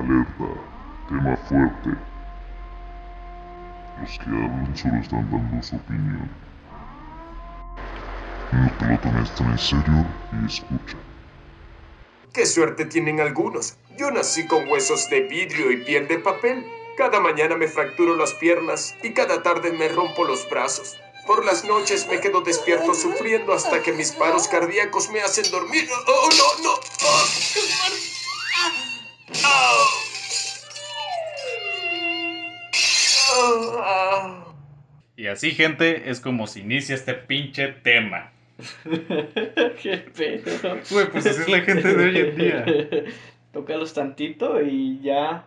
Alerta, tema fuerte. Los que hablan solo están dando su opinión. No te lo tomes tan en serio y escucha. Qué suerte tienen algunos. Yo nací con huesos de vidrio y piel de papel. Cada mañana me fracturo las piernas y cada tarde me rompo los brazos. Por las noches me quedo despierto sufriendo hasta que mis paros cardíacos me hacen dormir. ¡Oh, no, no! ¡Oh, Y así, gente, es como se inicia este pinche tema. Qué pedo. Güey, pues así es la gente de hoy en día. Tócalos tantito y ya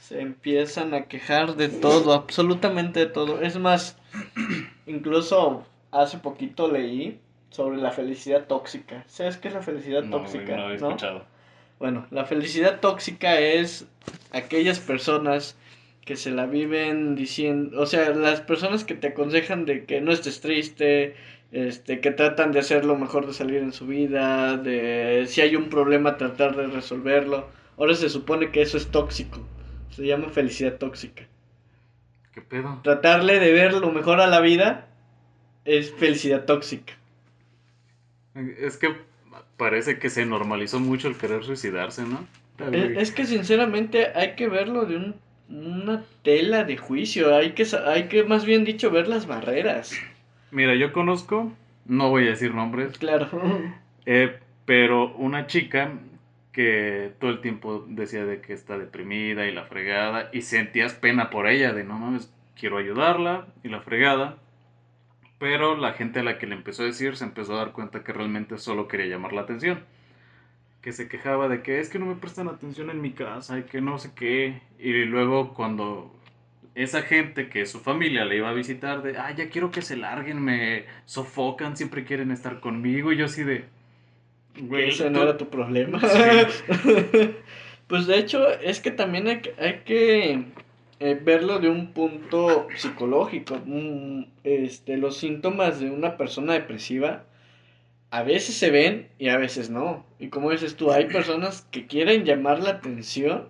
se empiezan a quejar de todo, absolutamente de todo. Es más, incluso hace poquito leí sobre la felicidad tóxica. ¿Sabes qué es la felicidad No, tóxica? no lo ¿no? escuchado. Bueno, la felicidad tóxica es aquellas personas que se la viven diciendo, o sea, las personas que te aconsejan de que no estés triste, este, que tratan de hacer lo mejor de salir en su vida, de si hay un problema tratar de resolverlo. Ahora se supone que eso es tóxico. Se llama felicidad tóxica. ¿Qué pedo? Tratarle de ver lo mejor a la vida es felicidad tóxica. Es que parece que se normalizó mucho el querer suicidarse, ¿no? Es, es que sinceramente hay que verlo de un- una tela de juicio, hay que, hay que más bien dicho ver las barreras. Mira, yo conozco, no voy a decir nombres, Claro. eh, pero una chica que todo el tiempo decía de que está deprimida y la fregada y sentías pena por ella, de no mames, quiero ayudarla y la fregada. Pero la gente a la que le empezó a decir se empezó a dar cuenta que realmente solo quería llamar la atención. Que se quejaba de que es que no me prestan atención en mi casa y que no sé qué. Y luego cuando esa gente que su familia le iba a visitar, de, ah, ya quiero que se larguen, me sofocan, siempre quieren estar conmigo. Y yo así de, güey, Ese no era tu problema. Sí. pues de hecho es que también hay hay que eh, verlo de un punto psicológico. Mm, Este, los síntomas de una persona depresiva a veces se ven y a veces no. Y como dices tú, hay personas que quieren llamar la atención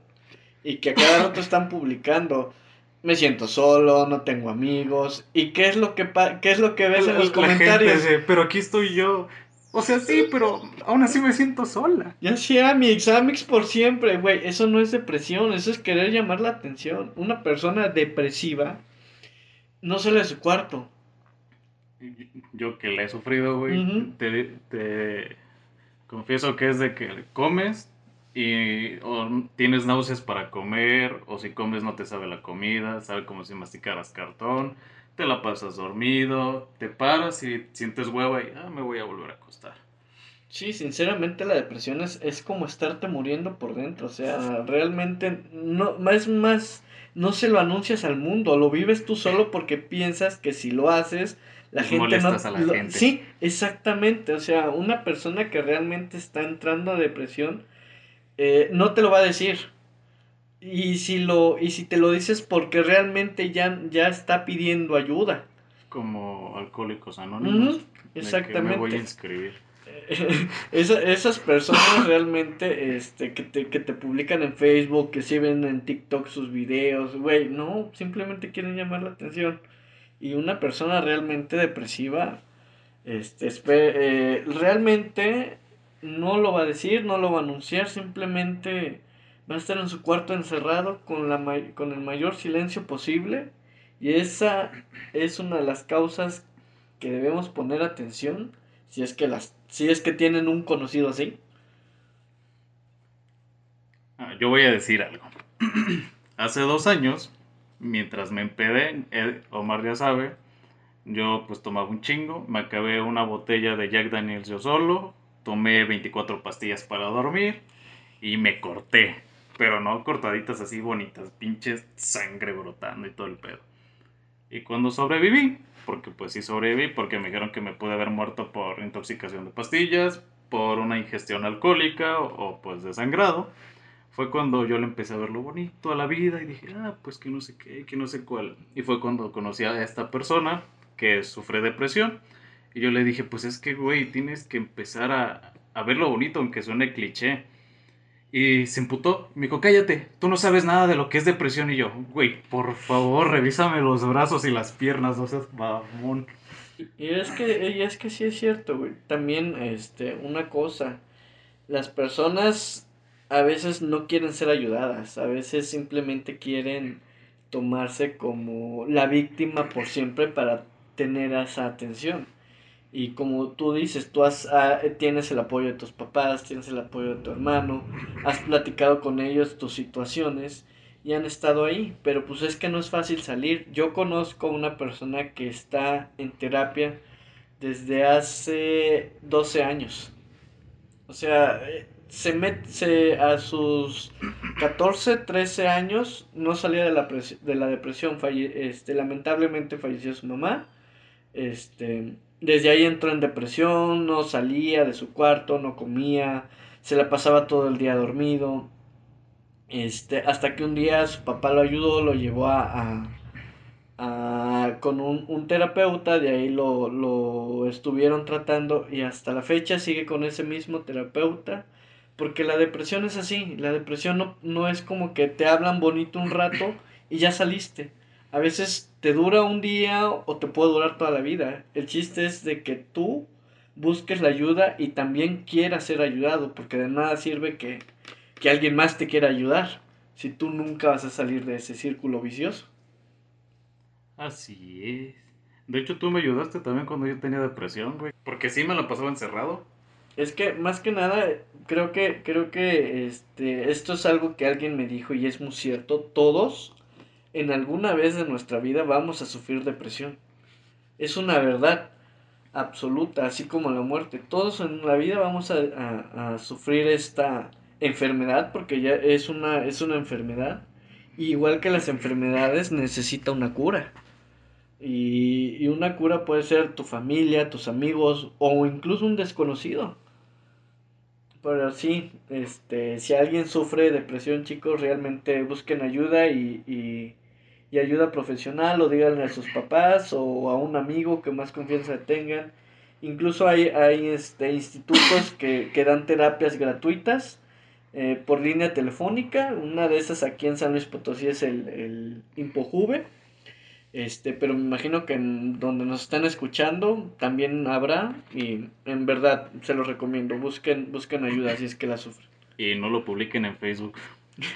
y que a cada rato están publicando. Me siento solo, no tengo amigos. ¿Y qué es lo que, pa- qué es lo que ves en los gente comentarios? pero aquí estoy yo. O sea, sí, pero aún así me siento sola. Ya sea Amix, Amix por siempre, güey. Eso no es depresión, eso es querer llamar la atención. Una persona depresiva no sale de su cuarto. Yo que la he sufrido, güey, Ujú. te, te confieso que es de que comes y o tienes náuseas para comer, o si comes no te sabe la comida, sabe como si masticaras cartón, te la pasas dormido, te paras y sientes hueva y ah, me voy a volver a acostar. Sí, sinceramente la depresión es, es como estarte muriendo por dentro. O sea, realmente no, es más, no se lo anuncias al mundo, lo vives tú solo porque piensas que si lo haces, la gente no... a la lo- gente. Sí, exactamente. O sea, una persona que realmente está entrando a depresión eh, no te lo va a decir. Y si lo, y si te lo dices porque realmente ya, ya está pidiendo ayuda. Como alcohólicos anónimos. De que Me voy a exactamente. inscribir. Esa- esas personas realmente este, que, te, que te publican en Facebook, que sí ven en TikTok sus videos, güey, no, simplemente quieren llamar la atención. Y una persona realmente depresiva, este, eh, realmente no lo va a decir, no lo va a anunciar, simplemente va a estar en su cuarto encerrado con, la con el mayor silencio posible. Y esa es una de las causas que debemos poner atención si es que las si es que tienen un conocido así. Ah, yo voy a decir algo. Hace dos años, mientras me empedé, Omar ya sabe, yo pues tomaba un chingo, me acabé una botella de Jack Daniels yo solo, tomé 24 pastillas para dormir y me corté. Pero no cortaditas así bonitas, pinches sangre brotando y todo el pedo. Y cuando sobreviví, porque pues sí sobreviví, porque me dijeron que me pude haber muerto por intoxicación de pastillas, por una ingestión alcohólica o, o, pues desangrado, fue cuando yo le empecé a ver lo bonito a la vida y dije, ah, pues que no sé qué, que no sé cuál. Y fue cuando conocí a esta persona que sufre depresión. Y yo le dije, pues es que, güey, tienes que empezar a, a ver lo bonito, aunque suene cliché. Y se emputó. Me dijo, cállate, tú no sabes nada de lo que es depresión. Y yo, güey, por favor, revísame los brazos y las piernas, no seas mamón. Y es que, y es que sí es cierto, güey. También, este, una cosa. Las personas a veces no quieren ser ayudadas. A veces simplemente quieren tomarse como la víctima por siempre para tener esa atención. Y como tú dices, tú has, ah, tienes el apoyo de tus papás, tienes el apoyo de tu hermano, has platicado con ellos tus situaciones y han estado ahí, pero pues es que no es fácil salir. Yo conozco una persona que está en terapia desde hace 12 años. O sea, se mete a sus 14, 13 años, no salía de la, de la depresión, este, lamentablemente falleció su mamá. Este, desde ahí entró en depresión, no salía de su cuarto, no comía, se la pasaba todo el día dormido. Este, hasta que un día su papá lo ayudó, lo llevó a, a, con un, un, terapeuta, de ahí lo, lo estuvieron tratando y hasta la fecha sigue con ese mismo terapeuta. Porque la depresión es así, la depresión no, no es como que te hablan bonito un rato y ya saliste a veces te dura un día o te puede durar toda la vida. El chiste es de que tú busques la ayuda y también quieras ser ayudado, porque de nada sirve que, que alguien más te quiera ayudar si tú nunca vas a salir de ese círculo vicioso. Así es. De hecho, tú me ayudaste también cuando yo tenía depresión, güey. Porque sí me la pasaba encerrado. Es que más que nada, creo que, creo que este, esto es algo que alguien me dijo y es muy cierto. Todos en alguna vez de nuestra vida vamos a sufrir depresión. Es una verdad absoluta, así como la muerte. Todos en la vida vamos a, sufrir esta enfermedad porque ya es una, es una enfermedad. igual que las enfermedades necesita una cura. Y, y, una cura puede ser tu familia, tus amigos o incluso un desconocido. Pero sí, este, si alguien sufre depresión, chicos, realmente busquen ayuda y y ayuda profesional o díganle a sus papás o a un amigo que más confianza tengan. Incluso hay, hay este, institutos que, que dan terapias gratuitas eh, por línea telefónica. Una de esas aquí en San Luis Potosí es el, el Impojuve. Este, pero me imagino que en donde nos están escuchando también habrá y en verdad se los recomiendo. Busquen, busquen ayuda si es que la sufren. Y no lo publiquen en Facebook.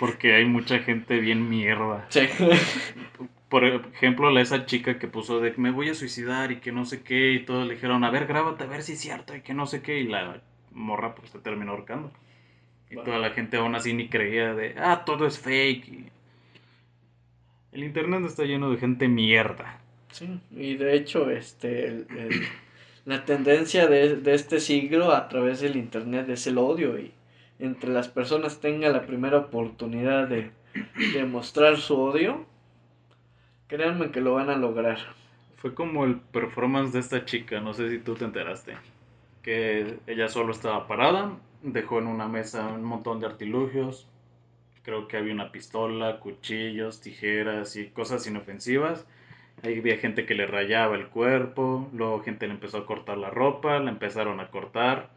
Porque hay mucha gente bien mierda. Sí. Por ejemplo, esa chica que puso de me voy a suicidar y que no sé qué, y todos le dijeron, a ver, grábate a ver si es cierto y que no sé qué, y la morra pues se terminó ahorcando. Y toda la gente aún así ni creía de, ah, todo es fake. El internet está lleno de gente mierda. Sí, y de hecho, este, la tendencia de, de este siglo a través del internet es el odio y entre las personas tenga la primera oportunidad de, de mostrar su odio, créanme que lo van a lograr. Fue como el performance de esta chica, no sé si tú te enteraste, que ella solo estaba parada, dejó en una mesa un montón de artilugios, creo que había una pistola, cuchillos, tijeras y cosas inofensivas. Ahí había gente que le rayaba el cuerpo, luego gente le empezó a cortar la ropa, la empezaron a cortar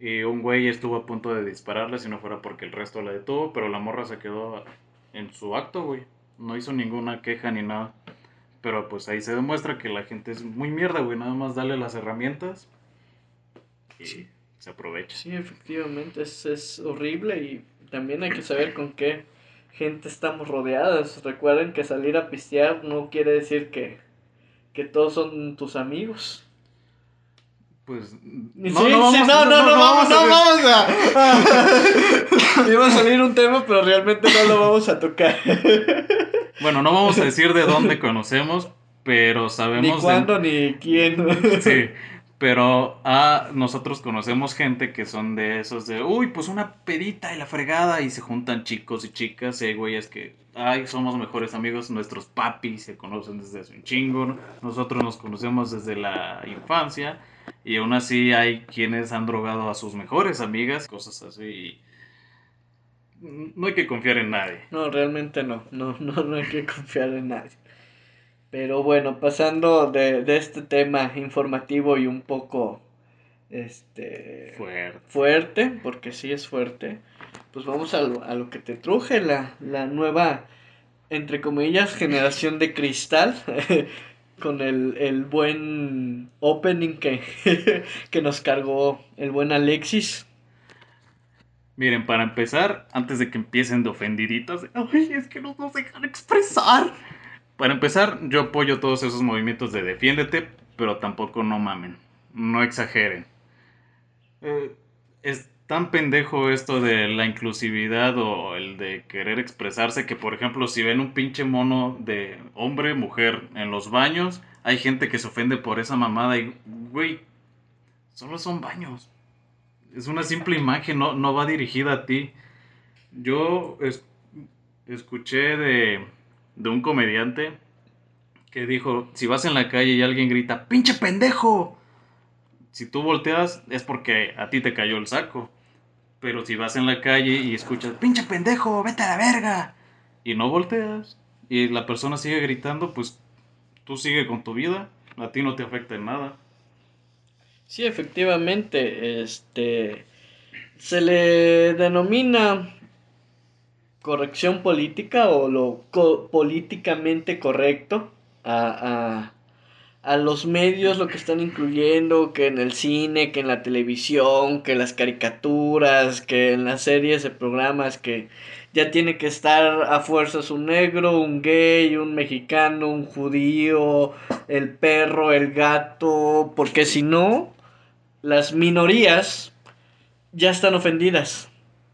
y un güey estuvo a punto de dispararle si no fuera porque el resto la detuvo, pero la morra se quedó en su acto, güey. No hizo ninguna queja ni nada. Pero pues ahí se demuestra que la gente es muy mierda, güey. Nada más darle las herramientas y se aprovecha. Sí, efectivamente, es, es horrible y también hay que saber con qué gente estamos rodeados. Recuerden que salir a pistear no quiere decir que, que todos son tus amigos pues no, no, vamos, no, no, no, vamos, no vamos a... Iba a salir un tema, pero realmente no lo vamos a tocar. bueno, no vamos a decir de dónde conocemos, pero sabemos... Ni cuándo, ni quién. sí, pero ah, nosotros conocemos gente que son de esos de, uy, pues una pedita y la fregada, y se juntan chicos y chicas, y hay güeyes que, ay, somos mejores amigos, nuestros papis se conocen desde hace un chingo, nosotros nos conocemos desde la infancia y aún así hay quienes han drogado a sus mejores amigas, cosas así. No hay que confiar en nadie. No, realmente no. No, no, no hay que confiar en nadie. Pero bueno, pasando de, de este tema informativo y un poco este fuerte. fuerte, porque sí es fuerte. pues vamos a lo, a lo que te truje, la, la nueva, entre comillas, generación de cristal. con el, el, buen opening que, que nos cargó el buen Alexis. Miren, para empezar, antes de que empiecen de ofendiditos, ay, es que no nos dejan expresar. Para empezar, yo apoyo todos esos movimientos de defiéndete, pero tampoco no mamen, no exageren. Eh, es tan pendejo esto de la inclusividad o el de querer expresarse que, por ejemplo, si ven un pinche mono de hombre, mujer en los baños, hay gente que se ofende por esa mamada y, güey, solo son baños. Es una simple imagen, no, no va dirigida a ti. Yo escuché de, de un comediante que dijo, si vas en la calle y alguien grita, pinche pendejo, si tú volteas es porque a ti te cayó el saco. Pero si vas en la calle y escuchas, pinche pendejo, vete a la verga, y no volteas, y la persona sigue gritando, pues tú sigue con tu vida, a ti no te afecta en nada. Sí, efectivamente, este se le denomina corrección política o lo políticamente correcto a, a los medios lo que están incluyendo, que en el cine, que en la televisión, que las caricaturas, que en las series de programas, que ya tiene que estar a fuerzas un negro, un gay, un mexicano, un judío, el perro, el gato, porque si no, las minorías ya están ofendidas.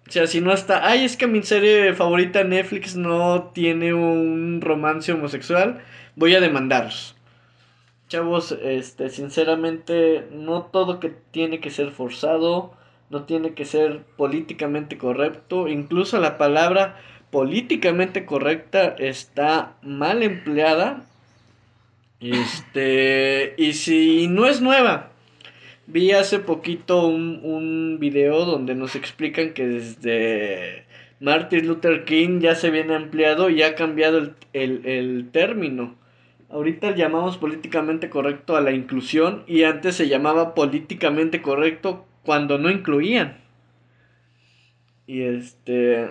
O sea, si no está, ay, es que mi serie favorita Netflix no tiene un romance homosexual, voy a demandarlos chavos, este, sinceramente, no todo que tiene que ser forzado, no tiene que ser políticamente correcto, incluso la palabra políticamente correcta está mal empleada. Este, y si no es nueva, vi hace poquito un, un video donde nos explican que desde Martin Luther King ya se viene empleado y ha cambiado el, el, el término Ahorita llamamos políticamente correcto a la inclusión y antes se llamaba políticamente correcto cuando no incluían. Y este...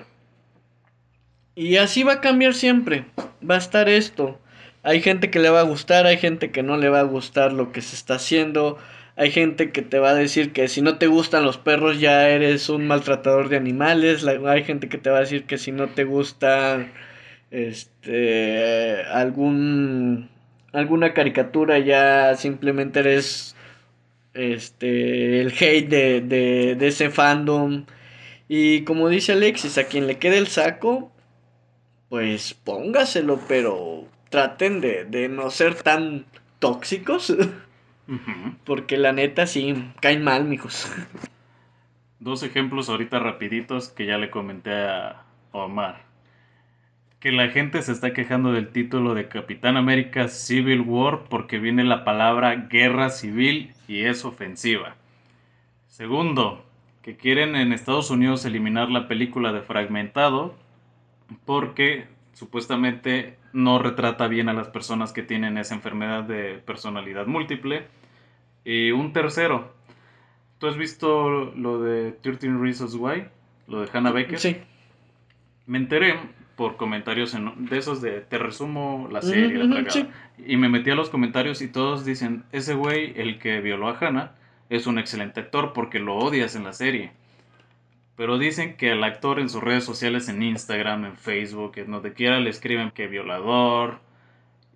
Y así va a cambiar siempre. Va a estar esto. Hay gente que le va a gustar, hay gente que no le va a gustar lo que se está haciendo. Hay gente que te va a decir que si no te gustan los perros ya eres un maltratador de animales. Hay gente que te va a decir que si no te gustan este algún alguna caricatura ya simplemente eres este el hate de, de, de ese fandom. Y como dice Alexis a quien le quede el saco pues póngaselo pero traten de, de no ser tan tóxicos. Porque la neta sí caen mal mijos. Dos ejemplos ahorita rapiditos que ya le comenté a Omar que la gente se está quejando del título de Capitán América Civil War porque viene la palabra guerra civil y es ofensiva. Segundo, que quieren en Estados Unidos eliminar la película de Fragmentado porque supuestamente no retrata bien a las personas que tienen esa enfermedad de personalidad múltiple. Y un tercero, ¿tú has visto lo de 13 Reasons Why? Lo de Hannah Baker. Sí. Me enteré por comentarios de esos de te resumo la serie, Y me metí a los comentarios y todos dicen, ese güey, el que violó a Hannah, es un excelente actor porque lo odias en la serie. Pero dicen que el actor en sus redes sociales, en Instagram, en Facebook, en donde quiera le escriben que violador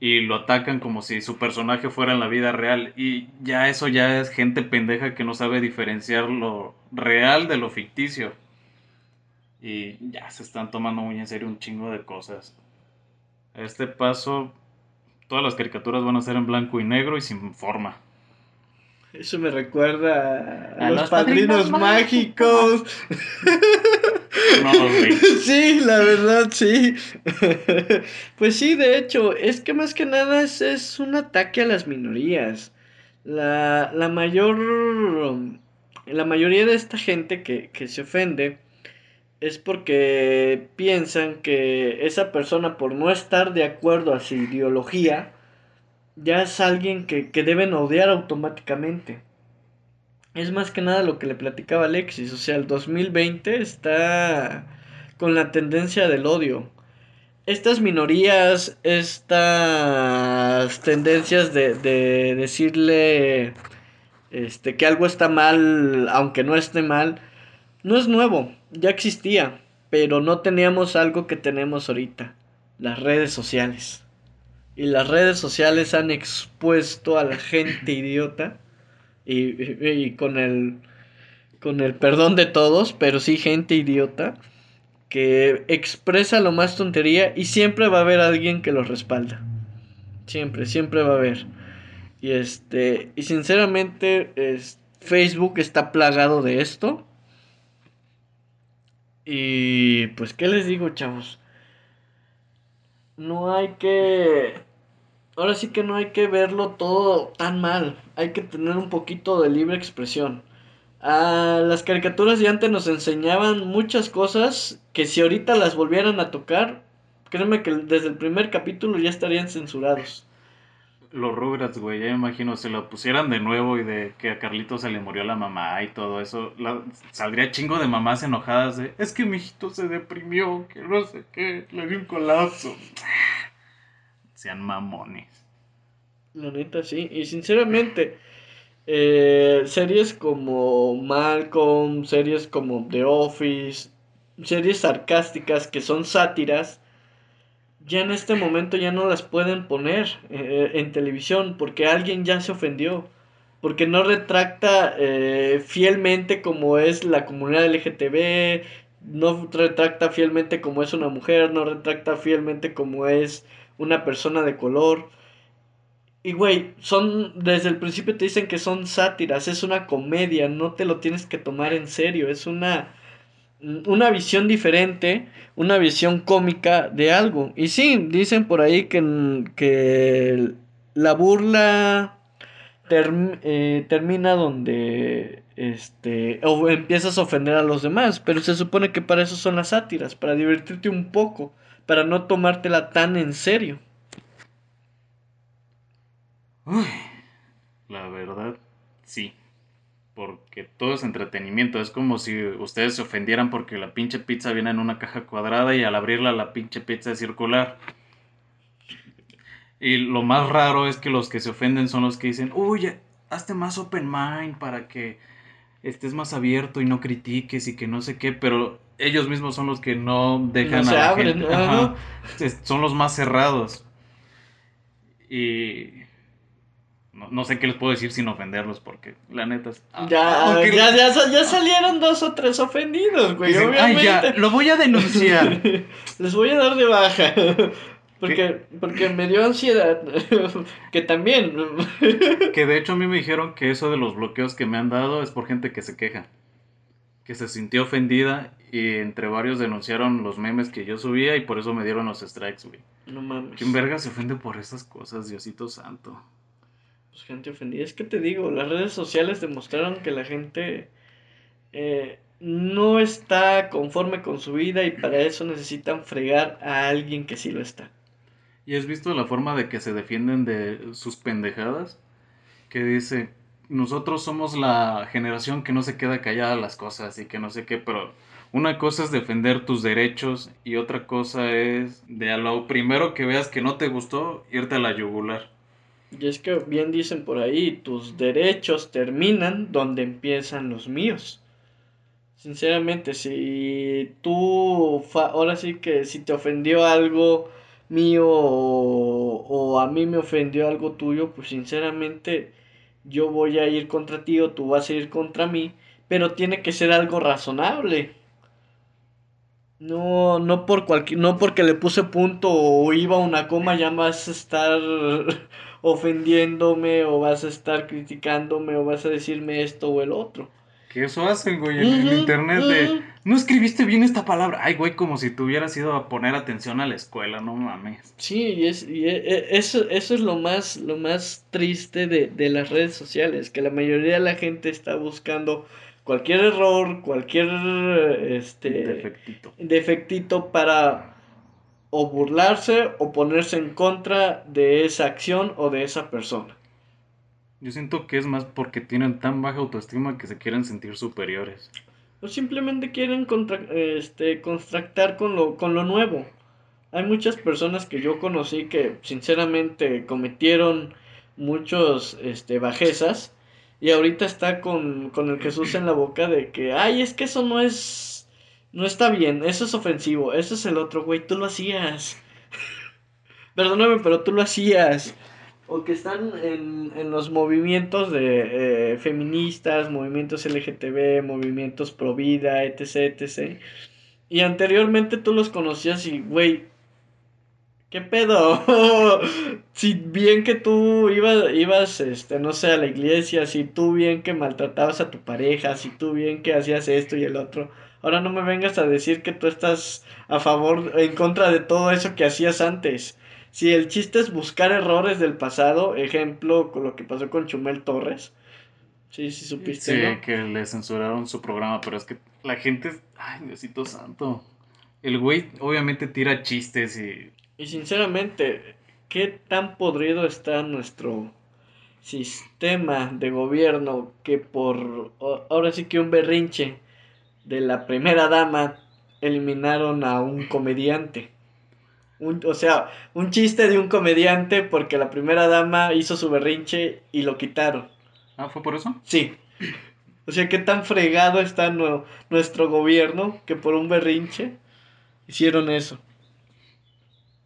y lo atacan como si su personaje fuera en la vida real. Y ya eso ya es gente pendeja que no sabe diferenciar lo real de lo ficticio. Y ya se están tomando muy en serio un chingo de cosas. A este paso, todas las caricaturas van a ser en blanco y negro y sin forma. Eso me recuerda a, los, padrinos, mágicos. No, sí, la verdad, sí. pues sí, de hecho, es que más que nada es, es un ataque a las minorías. La, la mayor. La mayoría de esta gente que, que se ofende es porque piensan que esa persona por no estar de acuerdo a su ideología ya es alguien que, que deben odiar automáticamente. es más que nada lo que le platicaba Alexis. O sea, el 2020 está con la tendencia del odio. Estas minorías, estas tendencias de, de decirle este, que algo está mal, aunque no esté mal, no es nuevo, ya existía, pero no teníamos algo que tenemos ahorita, las redes sociales. Y las redes sociales han expuesto a la gente idiota y, con el con el perdón de todos, pero sí gente idiota que expresa lo más tontería y siempre va a haber alguien que lo respalda. Siempre, siempre va a haber. Y este, y sinceramente es, Facebook está plagado de esto. Y pues qué les digo, chavos? No hay que ahora sí que no hay que verlo todo tan mal. Hay que tener un poquito de libre expresión. Ah, las caricaturas de antes nos enseñaban muchas cosas que si ahorita las volvieran a tocar, créeme que desde el primer capítulo ya estarían censurados. Los Rugrats, güey, ya me imagino, si lo pusieran de nuevo y de que a Carlito se le murió la mamá y todo eso, saldría chingo de mamás enojadas de, es que mi hijito se deprimió, que no sé qué, le dio un colapso sean mamones. La neta, sí. Y sinceramente, eh, series como Malcolm, series como The Office, series sarcásticas que son sátiras, ya en este momento ya no las pueden poner eh, en televisión porque alguien ya se ofendió. Porque no retracta eh, fielmente como es la comunidad LGTB, no retracta fielmente como es una mujer, no retracta fielmente como es una persona de color. Y güey, son, desde el principio te dicen que son sátiras, es una comedia, no te lo tienes que tomar en serio, es una, una visión diferente, una visión cómica de algo. Y sí, dicen por ahí que, que la burla eh, termina donde este, o empiezas a ofender a los demás, pero se supone que para eso son las sátiras, para divertirte un poco para no tomártela tan en serio. Uy, la verdad, sí. Porque todo es entretenimiento. Es como si ustedes se ofendieran porque la pinche pizza viene en una caja cuadrada y al abrirla la pinche pizza es circular. Y lo más raro es que los que se ofenden son los que dicen, uy, hazte más open mind para que estés más abierto y no critiques y que no sé qué, pero ellos mismos son los que no dejan a la gente. son los más cerrados. Y no, sé qué les puedo decir sin ofenderlos, porque la neta es. Ah, ya, ya, ya, salieron dos o tres ofendidos, güey. obviamente. ya, lo voy a denunciar. les voy a dar de baja. Porque, porque me dio ansiedad. que también. que de hecho a mí me dijeron que eso de los bloqueos que me han dado es por gente que se queja. Que se sintió ofendida y entre varios denunciaron los memes que yo subía y por eso me dieron los strikes, güey. No mames. ¿Quién verga se ofende por esas cosas, Diosito Santo? Pues gente ofendida. Es que te digo, las redes sociales demostraron que la gente eh, no está conforme con su vida y para eso necesitan fregar a alguien que sí lo está. ¿Y has visto la forma de que se defienden de sus pendejadas? Que dice, nosotros somos la generación que no se queda callada las cosas y que no sé qué, pero una cosa es defender tus derechos y otra cosa es de a lo primero que veas que no te gustó, irte a la yugular. Y es que bien dicen por ahí, tus derechos terminan donde empiezan los míos. Sinceramente, si tú, ahora sí que si te ofendió algo mío o, a mí me ofendió algo tuyo, pues sinceramente yo voy a ir contra ti o tú vas a ir contra mí, pero tiene que ser algo razonable. No, no por cualquier, no porque le puse punto o iba una coma ya vas a estar ofendiéndome o vas a estar criticándome o vas a decirme esto o el otro. Que eso hacen, güey, en, internet de... No escribiste bien esta palabra. Ay, güey, como si te hubieras ido a poner atención a la escuela, no mames. Sí, y, es, y e, e, eso, eso es lo más, lo más triste de, de las redes sociales, que la mayoría de la gente está buscando cualquier error, cualquier este defectito. defectito para o burlarse o ponerse en contra de esa acción o de esa persona. Yo siento que es más porque tienen tan baja autoestima que se quieren sentir superiores. O simplemente quieren contra- este, contractar con lo, con lo nuevo. Hay muchas personas que yo conocí que sinceramente cometieron muchos este, bajezas y ahorita está con, con el Jesús en la boca de que, ay, es que eso no es, no está bien, eso es ofensivo, eso es el otro, güey, tú lo hacías. Perdóname, pero tú lo hacías. O que están en, en los movimientos de eh, feministas, movimientos LGTB, movimientos pro vida, etc, etc. Y anteriormente tú los conocías y, güey, ¿qué pedo? si bien que tú ibas, ibas, este, no sé, a la iglesia, si tú bien que maltratabas a tu pareja, si tú bien que hacías esto y el otro, ahora no me vengas a decir que tú estás a favor, en contra de todo eso que hacías antes. Si el chiste es buscar errores del pasado, ejemplo, con lo que pasó con Chumel Torres. Sí, sí supiste, Sí, ¿no? que le censuraron su programa, pero es que la gente, ay, Diosito santo. El güey obviamente tira chistes y Y sinceramente, ¿qué tan podrido está nuestro sistema de gobierno que por o- ahora sí que un berrinche de la primera dama eliminaron a un comediante? Un- o sea, un chiste de un comediante porque la primera dama hizo su berrinche y lo quitaron. Ah, ¿fue por eso? Sí. O sea, qué tan fregado está nue- nuestro gobierno que por un berrinche hicieron eso.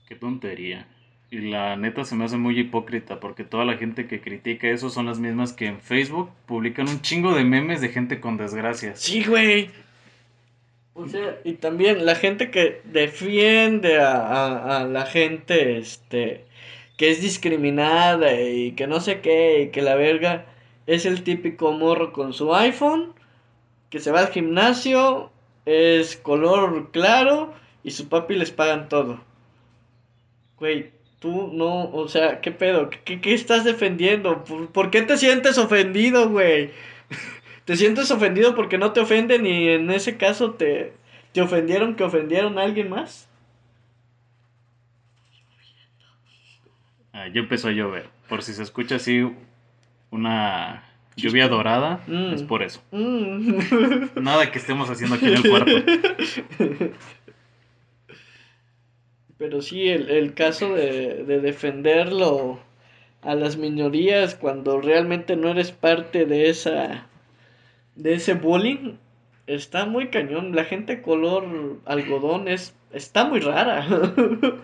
Qué tontería. Y la neta se me hace muy hipócrita porque toda la gente que critica eso son las mismas que en Facebook publican un chingo de memes de gente con desgracias. Sí, güey. O sea, y también la gente que defiende a, a- a la gente, este, que es discriminada y que no sé qué, y que la verga es el típico morro con su iPhone, que se va al gimnasio, es color claro y su papi les pagan todo. Güey, tú no, o sea, ¿qué pedo? ¿Qué, qué estás defendiendo? ¿Por, por qué te sientes ofendido, güey? ¿Te sientes ofendido porque no te ofenden y en ese caso te, te ofendieron que ofendieron a alguien más? Ah, ya empezó a llover. Por si se escucha así una lluvia dorada, Mm. es por eso. Mm. Nada que estemos haciendo aquí en el cuarto. Pero sí, el, el caso de, de defenderlo a las minorías cuando realmente no eres parte de esa de ese bullying está muy cañón. La gente color algodón es está muy rara.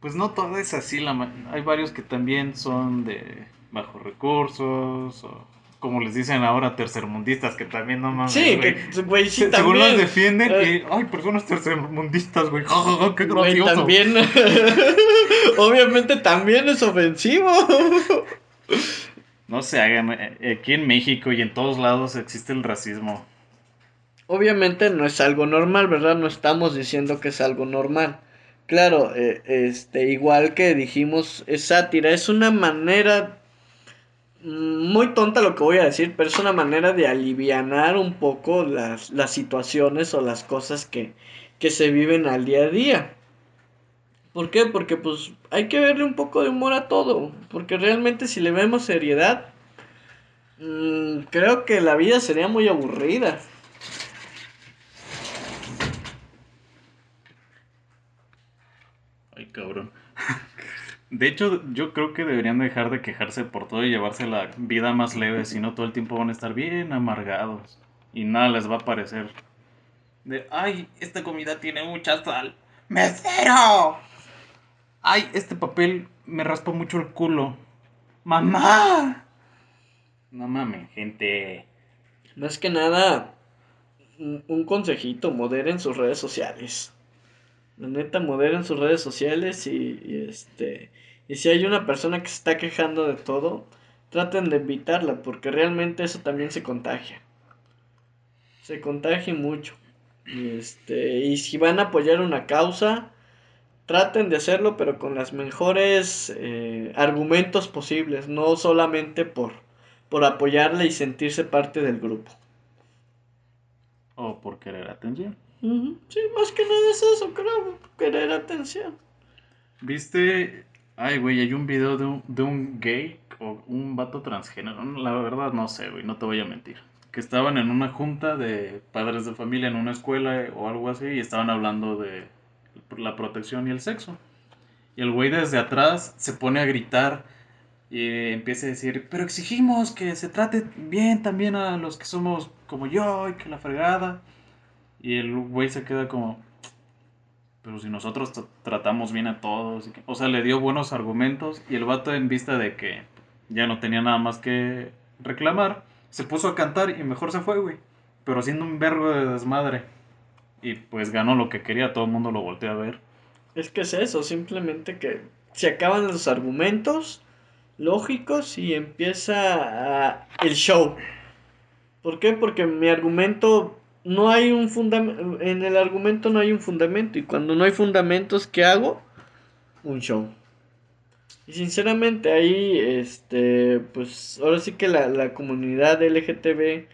Pues no todo es así. La Hay varios que también son de bajos recursos o como les dicen ahora tercermundistas que también no mames. sí, güey. que güey, sí Se- Según también. los defienden, Eh. y, ay, personas tercermundistas, güey. ja, ja, ja, qué Güey, gracioso. también. Obviamente también es ofensivo. No se hagan. eh, Aquí en México y en todos lados existe el racismo. Obviamente no es algo normal, ¿verdad? No estamos diciendo que es algo normal. Claro, eh, este, igual que dijimos, es sátira, es una manera mm, muy tonta lo que voy a decir, pero es una manera de alivianar un poco las, las situaciones o las cosas que, que se viven al día a día. ¿Por qué? Porque pues hay que verle un poco de humor a todo, porque realmente si le vemos seriedad, mm, creo que la vida sería muy aburrida. Ay, cabrón. De hecho, yo creo que deberían dejar de quejarse por todo y llevarse la vida más leve, si no todo el tiempo van a estar bien amargados y nada les va a parecer. De, ay, esta comida tiene mucha sal. ¡Mesero! Ay, este papel me raspa mucho el culo. ¡Mamá! No mames, gente. Más que nada, un un consejito, moderen sus redes sociales. La neta, moderen sus redes sociales y, y, este y si hay una persona que se está quejando de todo, traten de evitarla porque realmente eso también se contagia. Se contagia mucho. Y este y si van a apoyar una causa, traten de hacerlo pero con las mejores eh, argumentos posibles, no solamente por por apoyarla y sentirse parte del grupo. O por querer atención. Sí, más que nada es eso, creo, querer atención. ¿Viste Ay, güey, hay un video de un, de un gay o un vato transgénero. La verdad no sé, güey, no te voy a mentir. Que estaban en una junta de padres de familia en una escuela o algo así y estaban hablando de la protección y el sexo. Y el güey desde atrás se pone a gritar y empieza a decir, pero exigimos que se trate bien también a los que somos como yo y que la fregada. Y el güey se queda como, pero si nosotros tratamos bien a todos. O sea, le dio buenos argumentos y el vato en vista de que ya no tenía nada más que reclamar, se puso a cantar y mejor se fue, güey. Pero haciendo un vergo de desmadre. Y pues ganó lo que quería, todo el mundo lo volteó a ver. Es que es eso, simplemente que se acaban los argumentos lógicos y empieza el show. ¿Por qué? Porque mi argumento no hay un fundamento, en el argumento no hay un fundamento y cuando no hay fundamentos, ¿qué hago? Un show. Y sinceramente ahí, este, pues ahora sí que la, la comunidad LGTB,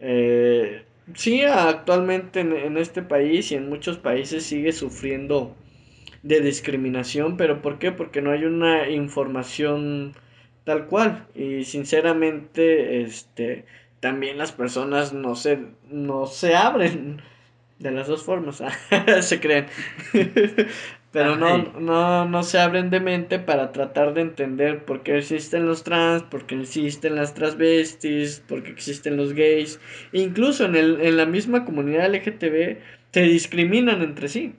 eh, sí, actualmente en, este país y en muchos países sigue sufriendo de discriminación, pero ¿por qué? Porque no hay una información tal cual y sinceramente, este, también las personas no se, no se abren de las dos formas, se creen. Pero no, no, no se abren de mente para tratar de entender por qué existen los trans, por qué existen las transvestis, por qué existen los gays. incluso en, el, en la misma comunidad LGTB se discriminan entre sí.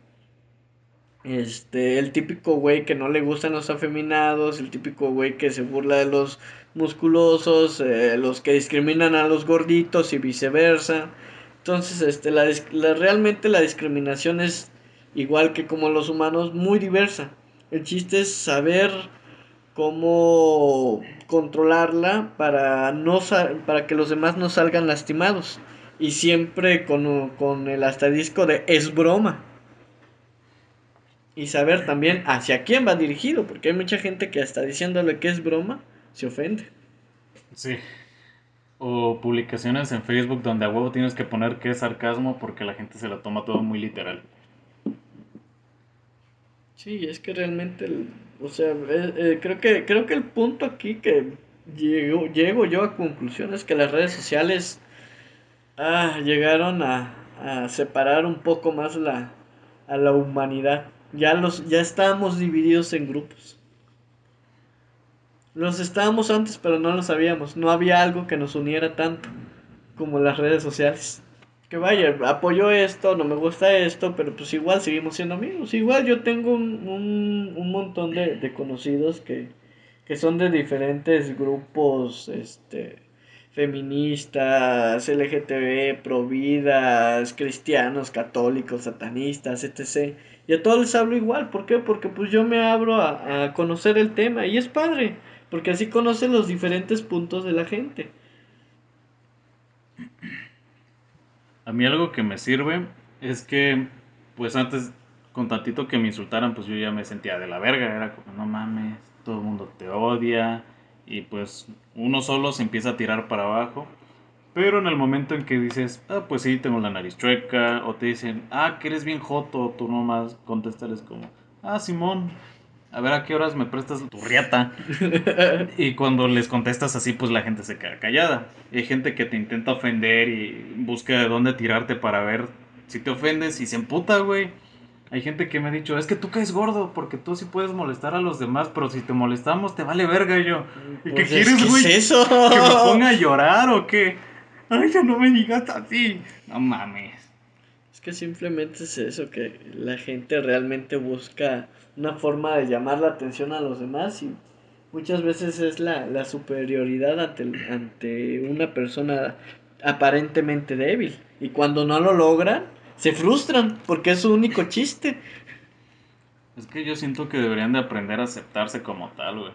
Este, el típico güey que no le gustan los afeminados, el típico güey que se burla de los musculosos, eh, los que discriminan a los gorditos y viceversa. Entonces, este, la, realmente la discriminación es igual que como los humanos, muy diversa. El chiste es saber cómo controlarla para, no para que los demás no salgan lastimados. Y siempre con, con el asterisco de es broma y saber también hacia quién va dirigido, porque hay mucha gente que hasta diciéndole que es broma, se ofende. Sí. O publicaciones en Facebook donde a huevo tienes que poner que es sarcasmo porque la gente se lo toma todo muy literal. Sí, es que realmente, o sea, eh, eh, creo, que, creo que el punto aquí que llego, llego yo a conclusión es que las redes sociales ah, llegaron a, a separar un poco más la, a la humanidad. Ya, los, ya estábamos divididos en grupos. Los estábamos antes, pero no lo sabíamos. No había algo que nos uniera tanto como las redes sociales. Que vaya, apoyo esto, no me gusta esto, pero pues igual seguimos siendo amigos. Igual yo tengo un, un, un montón de, de conocidos que, que son de diferentes grupos, este, feministas, LGTB, providas, cristianos, católicos, satanistas, etc. Y a todos les hablo igual, ¿por qué? Porque pues yo me abro a, conocer el tema y es padre, porque así conocen los diferentes puntos de la gente. A mí algo que me sirve es que, pues antes, con tantito que me insultaran, pues yo ya me sentía de la verga, era como, no mames, todo el mundo te odia, y pues uno solo se empieza a tirar para abajo. Pero en el momento en que dices, ah, pues sí, tengo la nariz chueca, o te dicen, ah, que eres bien joto, tú nomás contestarles como, ah, Simón, a ver a qué horas me prestas tu riata. y cuando les contestas así, pues la gente se queda callada. hay gente que te intenta ofender y busca de dónde tirarte para ver si te ofendes y se emputa, güey. Hay gente que me ha dicho, es que tú caes gordo porque tú sí puedes molestar a los demás, pero si te molestamos te vale verga y yo. ¿Y qué pues quieres, güey? ¿Qué es eso? ¿Que me ponga a llorar o qué? Ay, ya no me digas así. No mames. Es que simplemente es eso, que la gente realmente busca una forma de llamar la atención a los demás y muchas veces es la, la superioridad ante, ante una persona aparentemente débil. Y cuando no lo logran se frustran porque es su único chiste. Es que yo siento que deberían de aprender a aceptarse como tal, güey.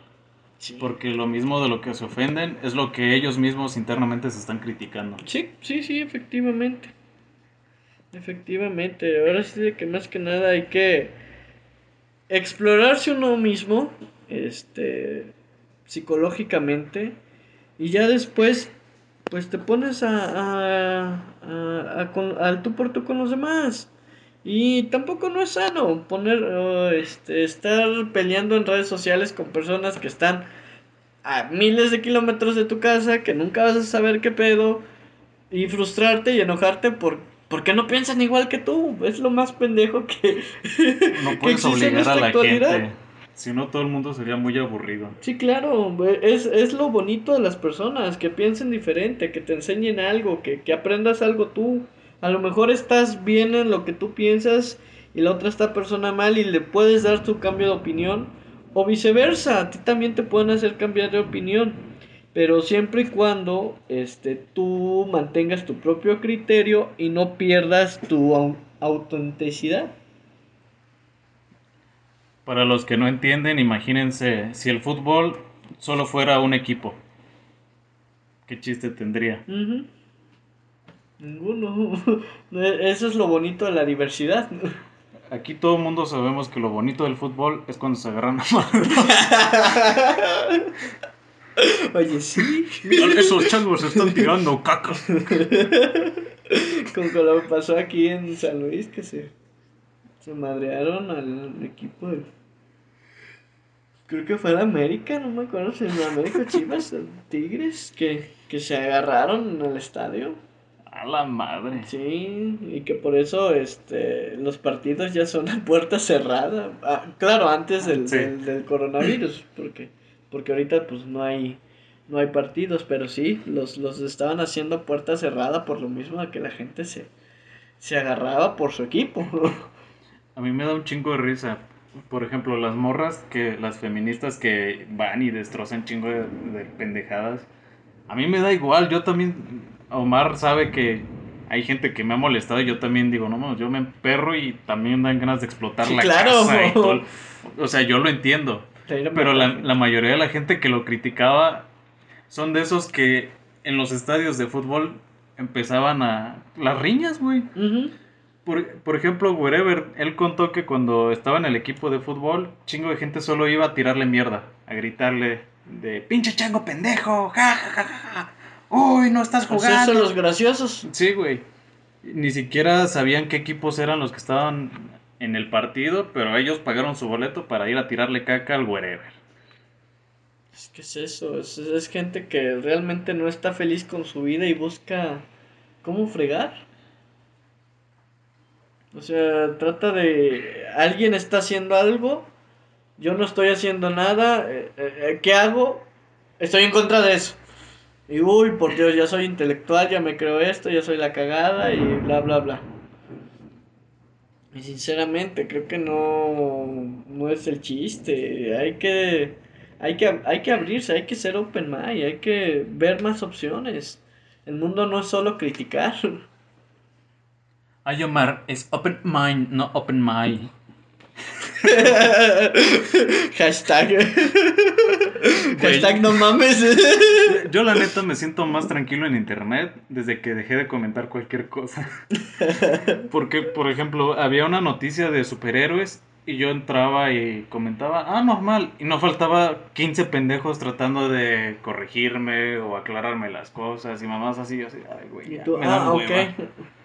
Porque lo mismo de lo que se ofenden es lo que ellos mismos internamente se están criticando. Sí, sí, sí, efectivamente. Efectivamente. Ahora sí de que más que nada hay que explorarse uno mismo, este, psicológicamente, y ya después pues te pones a, a, a, con, al tú por tú con los demás. Y tampoco no es sano poner, este, estar peleando en redes sociales con personas que están a miles de kilómetros de tu casa, que nunca vas a saber qué pedo, y frustrarte y enojarte por, porque no piensan igual que tú. Es lo más pendejo que, No que puedes en obligar a esta la actualidad. gente. Si no, todo el mundo sería muy aburrido. Sí, claro, es, es lo bonito de las personas, que piensen diferente, que te enseñen algo, que, que aprendas algo tú. A lo mejor estás bien en lo que tú piensas y la otra esta persona mal y le puedes dar tu cambio de opinión. O viceversa, a ti también te pueden hacer cambiar de opinión. Pero siempre y cuando este, tú mantengas tu propio criterio y no pierdas tu au- autenticidad. Para los que no entienden, imagínense si el fútbol solo fuera un equipo. ¿Qué chiste tendría? Ninguno. Eso es lo bonito de la diversidad. Aquí todo el mundo sabemos que lo bonito del fútbol es cuando se agarran a madre. Oye, sí. Esos changos se están tirando caca. Como que lo pasó aquí en San Luis, que se, se madrearon al equipo del. Creo que fue el América, no me acuerdo si el América Chivas, Tigres, que, que se agarraron en el estadio. A la madre. Sí, y que por eso este los partidos ya son a puerta cerrada. Ah, claro, antes del, Sí. del, del coronavirus, porque porque ahorita pues no hay no hay partidos, pero sí, los, los estaban haciendo puerta cerrada por lo mismo de que la gente se, se agarraba por su equipo. A mí me da un chingo de risa. Por ejemplo, las morras que, las feministas que van y destrozan chingo de, de pendejadas. A mí me da igual, yo también, Omar sabe que hay gente que me ha molestado y yo también digo, no, yo me emperro y también dan ganas de explotar Sí, la claro. casa y todo. O sea, yo lo entiendo. Pero la, la mayoría de la gente que lo criticaba son de esos que en los estadios de fútbol empezaban a... Las riñas, güey. Por, por ejemplo, Wherever, él contó que cuando estaba en el equipo de fútbol, chingo de gente solo iba a tirarle mierda, a gritarle de pinche chango pendejo, ja, ja, ja, ja. Uy, no estás Pues jugando. son los graciosos. Sí, güey. Ni siquiera sabían qué equipos eran los que estaban en el partido, pero ellos pagaron su boleto para ir a tirarle caca al Wherever. Es que es eso, es, es gente que realmente no está feliz con su vida y busca cómo fregar. O sea, trata de... Alguien está haciendo algo, yo no estoy haciendo nada, eh, eh, ¿qué hago? Estoy en contra de eso. Y uy, por Dios, ya soy intelectual, ya me creo esto, ya soy la cagada y bla, bla, bla. Y sinceramente, creo que no, no es el chiste. Hay que, hay que, hay que abrirse, hay que ser open mind, hay que ver más opciones. El mundo no es solo criticar. Ay, Omar, es open mind, no open mind. Hashtag. Hashtag no mames. Yo la neta me siento más tranquilo en internet desde que dejé de comentar cualquier cosa. Porque, por ejemplo, había una noticia de superhéroes y yo entraba y comentaba, ah, normal. Y no faltaba 15 pendejos tratando de corregirme o aclararme las cosas y mamás así, así, ay, güey, Y ya, tú, me ah, ok. hueva.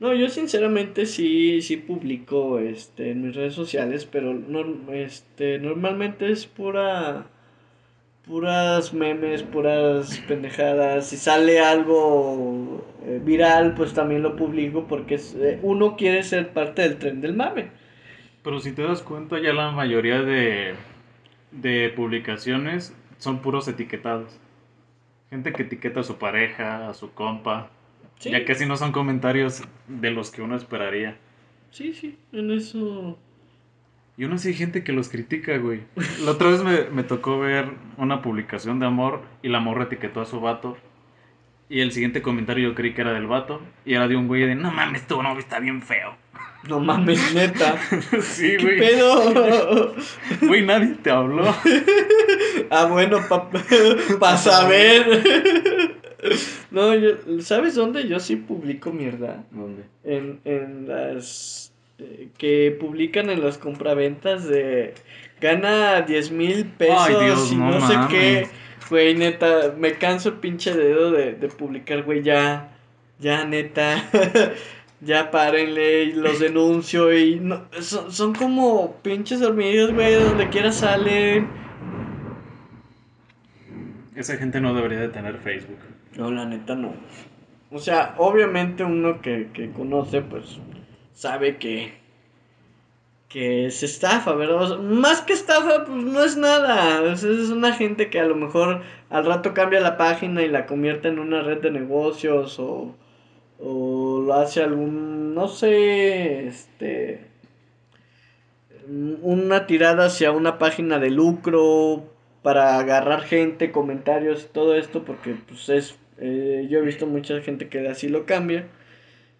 No, yo sinceramente sí, sí publico este, en mis redes sociales, pero no, este, normalmente es pura, puras memes, puras pendejadas. Si sale algo eh, viral, pues también lo publico porque eh, uno quiere ser parte del tren del mame. Pero si te das cuenta, ya la mayoría de, de publicaciones son puros etiquetados. Gente que etiqueta a su pareja, a su compa. Sí, Ya casi no son comentarios de los que uno esperaría. sí, sí, en eso. Y aún así hay gente que los critica, güey. La otra vez me, me tocó ver una publicación de amor y la morra etiquetó a su vato. Y el siguiente comentario yo creí que era del vato. Y era de un güey de, no mames, tu novio está bien feo. No mames, neta. sí, ¿Qué güey. pedo? Güey, nadie te habló. Ah, bueno, para pa saber. No, yo, ¿sabes dónde yo sí publico mierda? ¿Dónde? En, en las que publican en las compraventas de gana 10 mil pesos Ay, Dios, y no no, sé qué. Güey, neta, me canso el pinche dedo de, de publicar, güey, ya, ya, neta. Ya párenle y los denuncio y no, son, son como pinches hormigas, güey, donde quiera salen. Esa gente no debería de tener Facebook. No, la neta no. O sea, obviamente uno que, que conoce, pues, sabe que, que es estafa, ¿verdad? Más que estafa, pues no es nada. O es una gente que a lo mejor al rato cambia la página y la convierte en una red de negocios o, o lo hace algún, no sé, este, una tirada hacia una página de lucro para agarrar gente, comentarios y todo esto, porque pues es, eh, yo he visto mucha gente que así lo cambia,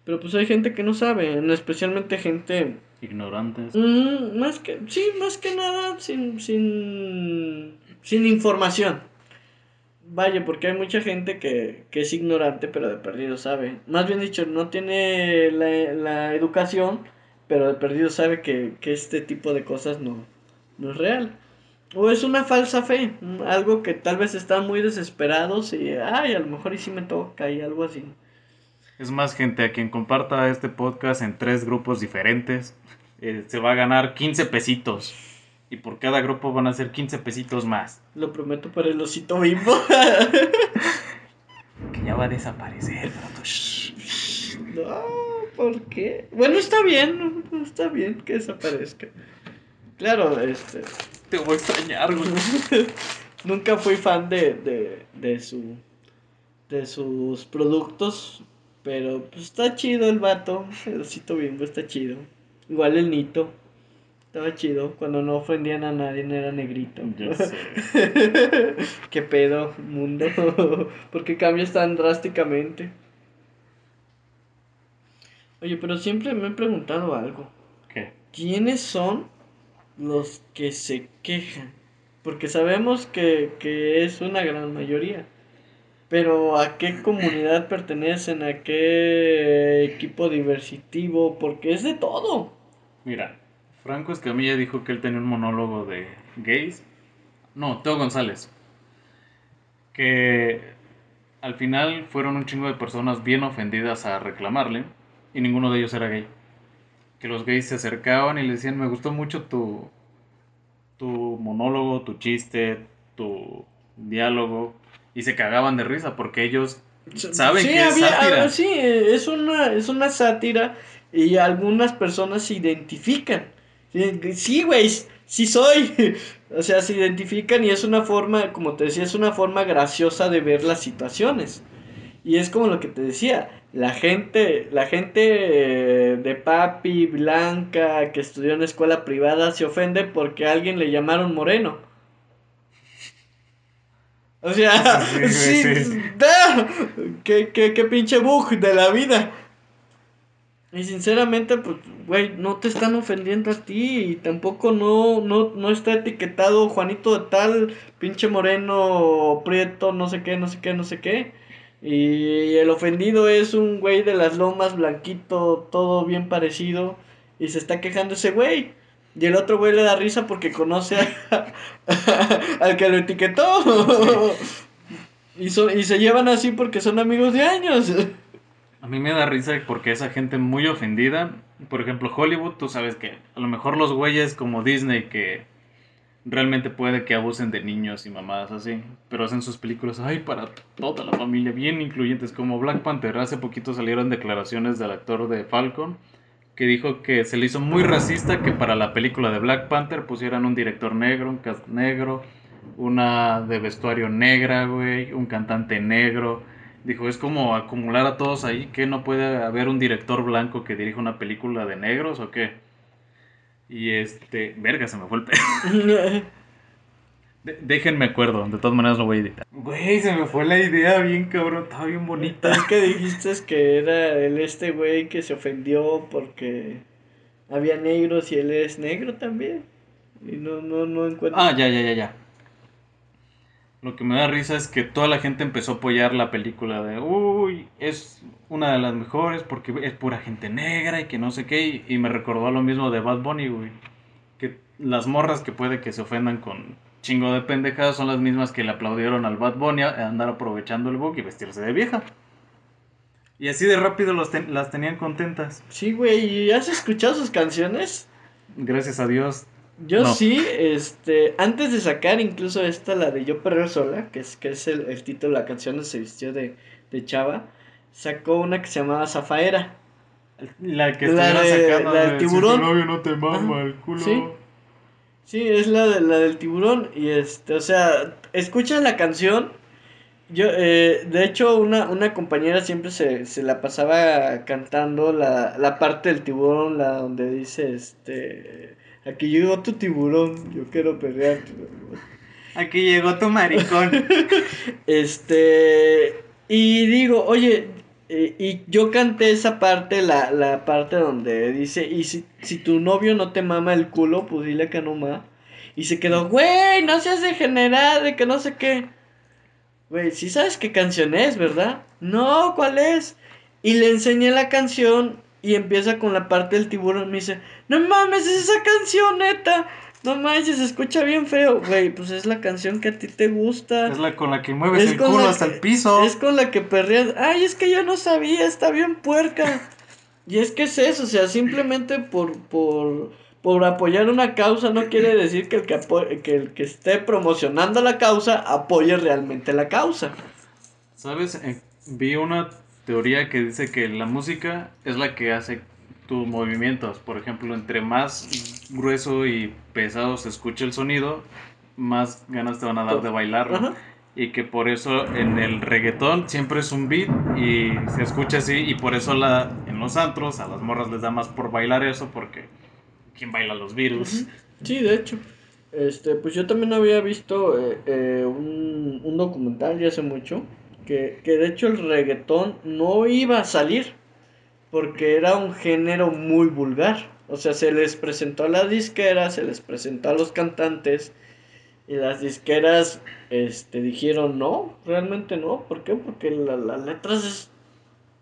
pero pues hay gente que no sabe, especialmente gente Ignorantes. Mm, más que, sí, más que nada sin, sin, sin información. Vaya, porque hay mucha gente que, que es ignorante, pero de perdido sabe. Más bien dicho, no tiene la, la educación, pero de perdido sabe que, que este tipo de cosas no, no es real. O es una falsa fe, algo que tal vez están muy desesperados y, ay, a lo mejor y sí me toca y algo así. Es más gente a quien comparta este podcast en tres grupos diferentes. eh, se va a ganar 15 pesitos. Y por cada grupo van a ser 15 pesitos más. Lo prometo para el osito bimbo. Que ya va a desaparecer. pronto. No, ¿por qué? Bueno, está bien, está bien que desaparezca. Claro, este... Te voy a extrañar, güey. Nunca fui fan de, de, de su de sus productos, pero pues está chido el vato, el osito bimbo está chido. Igual el Nito. Estaba chido cuando no ofendían a nadie, no era negrito. Ya sé. ¿Qué pedo, mundo? ¿Por qué cambias tan drásticamente? Oye, pero siempre me he preguntado algo. ¿Qué? ¿Quiénes son los que se quejan? Porque sabemos que, que es una gran mayoría. Pero ¿a qué comunidad pertenecen? ¿A qué equipo diversitivo? Porque es de todo. Mira, Franco Escamilla dijo que él tenía un monólogo de gays. No, Teo González. Que al final fueron un chingo de personas bien ofendidas a reclamarle y ninguno de ellos era gay. Que los gays se acercaban y le decían, me gustó mucho tu, tu monólogo, tu chiste, tu diálogo. Y se cagaban de risa porque ellos saben Sí, que es había- sátira. ah, sí, eh, es una, es una sátira y algunas personas se identifican. Sí, Sí, güey, sí soy. O sea, se identifican y es una forma, como te decía, es una forma graciosa de ver las situaciones. Y es como lo que te decía, la gente, la gente eh, de papi, blanca, que estudió en escuela privada, se ofende porque a alguien le llamaron moreno. O sea, Sí, sí, da, qué, qué, qué pinche bug de la vida. Y sinceramente, pues, güey, no te están ofendiendo a ti y tampoco no, no, no está etiquetado Juanito de tal, pinche moreno, prieto, no sé qué, no sé qué, no sé qué. Y el ofendido es un güey de las lomas, blanquito, todo bien parecido. Y se está quejando ese güey. Y el otro güey le da risa porque conoce a- al que lo etiquetó. Y, son, y se llevan así porque son amigos de años. A mí me da risa porque esa gente muy ofendida, por ejemplo Hollywood, tú sabes que a lo mejor los güeyes como Disney que realmente puede que abusen de niños y mamadas así, pero hacen sus películas, ay, para toda la familia, bien incluyentes, como Black Panther. Hace poquito salieron declaraciones del actor de Falcon que dijo que se le hizo muy racista que para la película de Black Panther pusieran un director negro, un cast negro, una de vestuario negra, güey, un cantante negro. Dijo, es como acumular a todos ahí, que no puede haber un director blanco que dirija una película de negros o qué. Y este, verga, se me fue el. De- déjenme acuerdo, de todas maneras lo voy a editar. Güey, se me fue la idea bien cabrón, estaba bien bonita. Es que dijiste que era el este güey que se ofendió porque había negros y él es negro también. Y no, no, no encuentro. Ah, ya, ya, ya, ya. Lo que me da risa es que toda la gente empezó a apoyar la película de, uy, es una de las mejores porque es pura gente negra y que no sé qué. Y, y me recordó a lo mismo de Bad Bunny, güey. Que las morras que puede que se ofendan con chingo de pendejadas son las mismas que le aplaudieron al Bad Bunny a andar aprovechando el book y vestirse de vieja. Y así de rápido los ten- las tenían contentas. Sí, güey, ¿y has escuchado sus canciones? Gracias a Dios. Yo No. sí, este, antes de sacar incluso esta, la de Yo Perreo Sola, que es, que es el, el título de la canción, se vistió de, de chava, sacó una que se llamaba Zafaera. La que La de- sacando la del de, tiburón. Si tu novio no te mama el culo. sí. Sí, es la, de, la del tiburón. Y este, o sea, escuchas la canción. Yo, eh, de hecho, una, una compañera siempre se, se la pasaba cantando la, la parte del tiburón, la donde dice, este, aquí llegó tu tiburón, yo quiero pelear. Aquí llegó tu maricón. Este, y digo, oye, eh, y yo canté esa parte, la, la parte donde dice, y si, si tu novio no te mama el culo, pues dile que no ma. Y se quedó, güey, no seas degenerado, de que no sé qué. Güey, sí sabes qué canción es, ¿verdad? No, ¿cuál es? Y le enseñé la canción y empieza con la parte del tiburón. Me dice, no mames, es esa canción, neta. No manches, se escucha bien feo. Güey, pues es la canción que a ti te gusta. es la con la que mueves Es el culo hasta el piso. Es con la que perreas. Ay, es que yo no sabía, está bien puerca. Y es que es eso, o sea, simplemente por, por, por apoyar una causa no quiere decir que el que, que el que esté promocionando la causa apoye realmente la causa. ¿Sabes? Eh, vi una teoría que dice que la música es la que hace tus movimientos. Por ejemplo, entre más grueso y pesado se escuche el sonido, más ganas te van a dar de bailarlo. Ajá. Y que por eso en el reggaetón siempre es un beat y se escucha así. Y por eso la, en los antros a las morras les da más por bailar eso porque ¿quién baila los virus? Sí, de hecho. Este, pues yo también había visto eh, eh, un, un documental ya hace mucho que, que de hecho el reggaetón no iba a salir porque era un género muy vulgar. O sea, se les presentó a las disqueras, se les presentó a los cantantes y las disqueras este, dijeron no, realmente no. ¿Por qué? Porque la- las letras es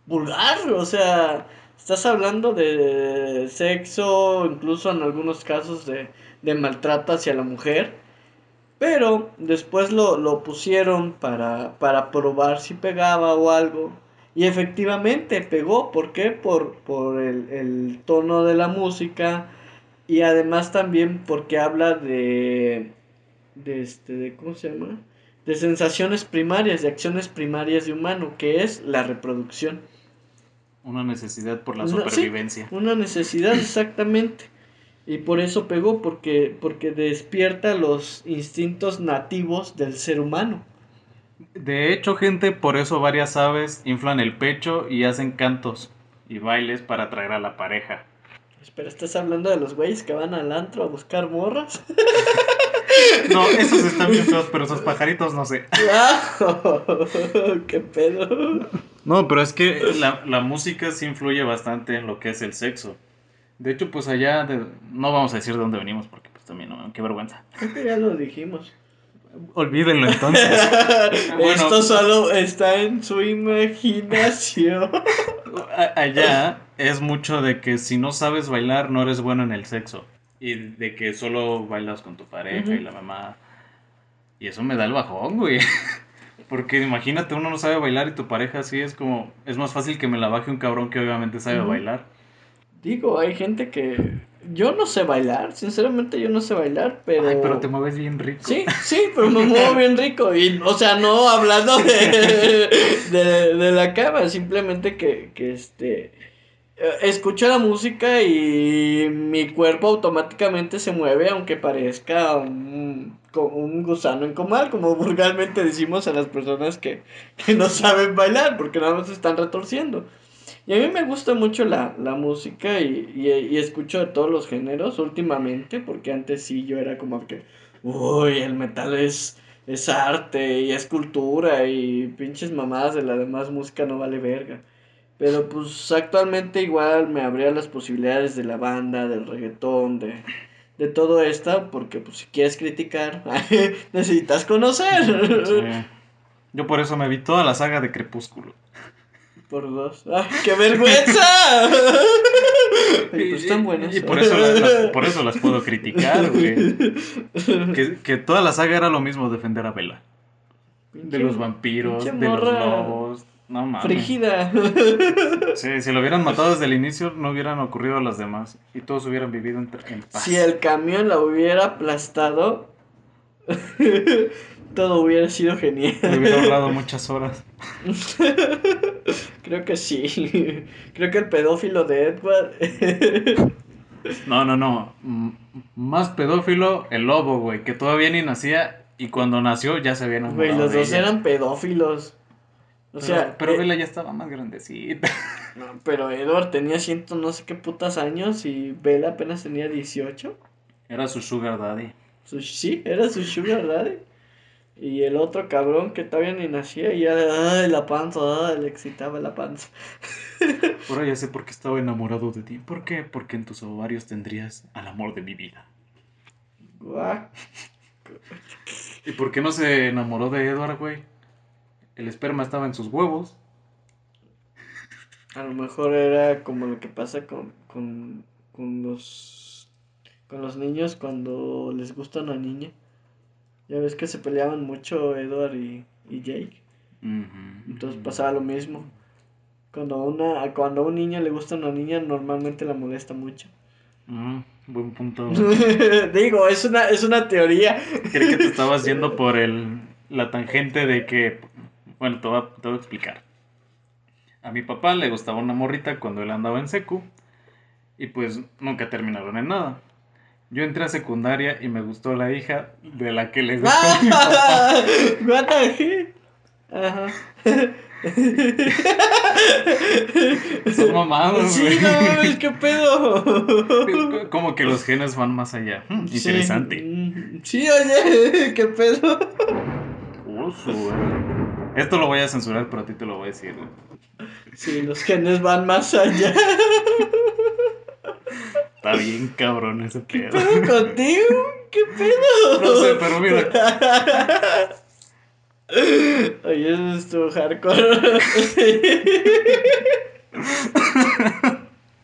vulgar, o sea, estás hablando de sexo, incluso en algunos casos de, de maltrato hacia la mujer. Pero después lo, lo pusieron para, para probar si pegaba o algo. Y efectivamente pegó. ¿Por qué? Por, por el, el tono de la música. Y además también porque habla de. de este. de ¿Cómo se llama? De sensaciones primarias, de acciones primarias de humano, que es la reproducción. Una necesidad por la sí. supervivencia. Una necesidad, exactamente. Y por eso pegó, porque, porque despierta los instintos nativos del ser humano. De hecho, gente, por eso varias aves inflan el pecho y hacen cantos y bailes para atraer a la pareja. Espera, ¿estás hablando de los güeyes que van al antro a buscar morras? No, esos están bien feos, pero esos pajaritos no sé. ¡Qué pedo! No, pero es que la, la música sí influye bastante en lo que es el sexo. De hecho, pues allá, de- no vamos a decir de dónde venimos porque pues también, no, qué vergüenza. Creo que ya lo dijimos. Olvídenlo entonces. Bueno. Esto solo está en su imaginación. Allá es mucho de que si no sabes bailar no eres bueno en el sexo. Y de que solo bailas con tu pareja y la mamá. Y eso me da el bajón, güey. Porque imagínate, uno no sabe bailar y tu pareja así es como... Es más fácil que me la baje un cabrón que obviamente sabe bailar. Digo, hay gente que... Yo no sé bailar, sinceramente yo no sé bailar, pero... Ay, pero te mueves bien rico. Sí, sí, pero me muevo bien rico. Y, o sea, no hablando de, de, de la cama, simplemente que, que este. eh, Escucho la música y mi cuerpo automáticamente se mueve, aunque parezca un, un gusano en comal, como vulgarmente decimos a las personas que, que no saben bailar, porque nada más se están retorciendo. Y a mí me gusta mucho la, la música y, y, y escucho de todos los géneros últimamente, porque antes sí yo era como que, uy, el metal es, es arte y es cultura y pinches mamadas de la demás música no vale verga. Pero pues actualmente igual me abría las posibilidades de la banda, del reggaetón, de, de todo esto, porque pues si quieres criticar, necesitas conocer. Yo por eso me vi toda la saga de Crepúsculo. Por dos. ¡Ay, qué vergüenza! Oye, pues están buenas. Y por eso, la- las, por eso las puedo criticar, güey. Que, que toda la saga era lo mismo, defender a Bella. De los vampiros, de los lobos. No mames. Frígida. Sí, si lo hubieran matado desde el inicio, no hubieran ocurrido las demás. Y todos hubieran vivido en, en paz. Si el camión la hubiera aplastado, todo hubiera sido Me genial. hubiera ahorrado muchas horas. Creo que sí. Creo que el pedófilo de Edward. No, no, no. M- Más pedófilo el lobo, güey, que todavía ni nacía y cuando nació ya se había enamorado Güey, los de dos ella. eran pedófilos. O Pero- sea, pero eh, Bella ya estaba más grandecita. no, pero Edward tenía ciento no sé qué putas años y Bella apenas tenía 18. Era su sugar daddy. Su- sí, era su sugar daddy. Y el otro cabrón que todavía ni nacía y ya, ay, la panza, ay, le excitaba la panza. Ahora ya sé por qué estaba enamorado de ti. ¿Por qué? Porque en tus ovarios tendrías al amor de mi vida. Guau. ¿Y por qué no se enamoró de Edward, güey? El esperma estaba en sus huevos. A lo mejor era como lo que pasa con, con, con los con los niños cuando les gusta una niña. Ya ves que se peleaban mucho Edward y, y Jake. Entonces pasaba lo mismo. Cuando una, cuando a un niño le gusta una niña, normalmente la molesta mucho. Mm, buen punto. Digo, es una, es una teoría. Creí que te estabas yendo por el, la tangente de que... Bueno, te voy, a, te voy a explicar. A mi papá le gustaba una morrita cuando él andaba en secu. Y pues nunca terminaron en nada. Yo entré a secundaria y me gustó la hija de la que le gustó a mi papá. What the? Ajá. Son mamados, Sí, no mames, qué pedo. Como que los genes van más allá. Hmm, Sí, interesante. Sí, oye, qué pedo. Esto lo voy a censurar, pero a ti te lo voy a decir. güey. Sí, los genes van más allá. Está bien cabrón ese pedo. ¿Pedo contigo? ¿Qué pedo? No sé, pero mira. Oye, eso estuvo hardcore.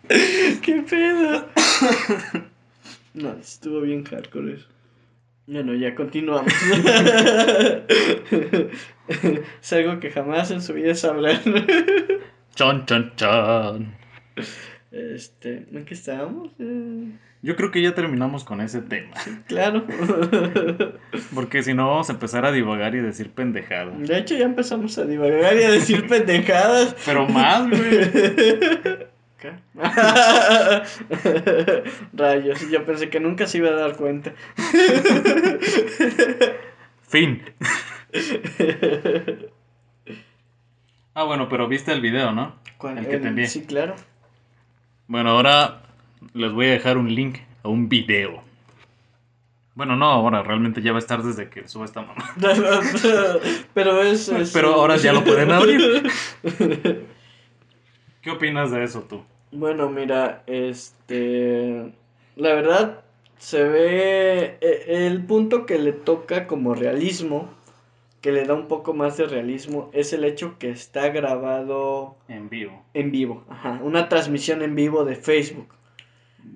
¿Qué pedo? No, estuvo bien hardcore eso. Bueno, ya continuamos. es algo que jamás en su vida sabrán. Chon, chon, chon. Este, ¿en qué estábamos? Eh, Yo creo que ya terminamos con ese tema. claro. Porque si no, vamos a empezar a divagar y decir pendejadas. De hecho, ya empezamos a divagar y a decir pendejadas. Pero más, güey. ¿Qué? Rayos, yo pensé que nunca se iba a dar cuenta. Fin. Ah, bueno, pero viste el video, ¿no? ¿Cuál? El que te envié. Sí, claro. Bueno, ahora les voy a dejar un link a un video. Bueno, no, ahora realmente ya va a estar desde que suba esta mamá. Pero es, es- Pero ahora ya lo pueden abrir. ¿Qué opinas de eso tú? Bueno, mira, este. La verdad, se ve. e- El punto que le toca como realismo, que le da un poco más de realismo, es el hecho que está grabado En vivo. en vivo. Ajá, una transmisión en vivo de Facebook.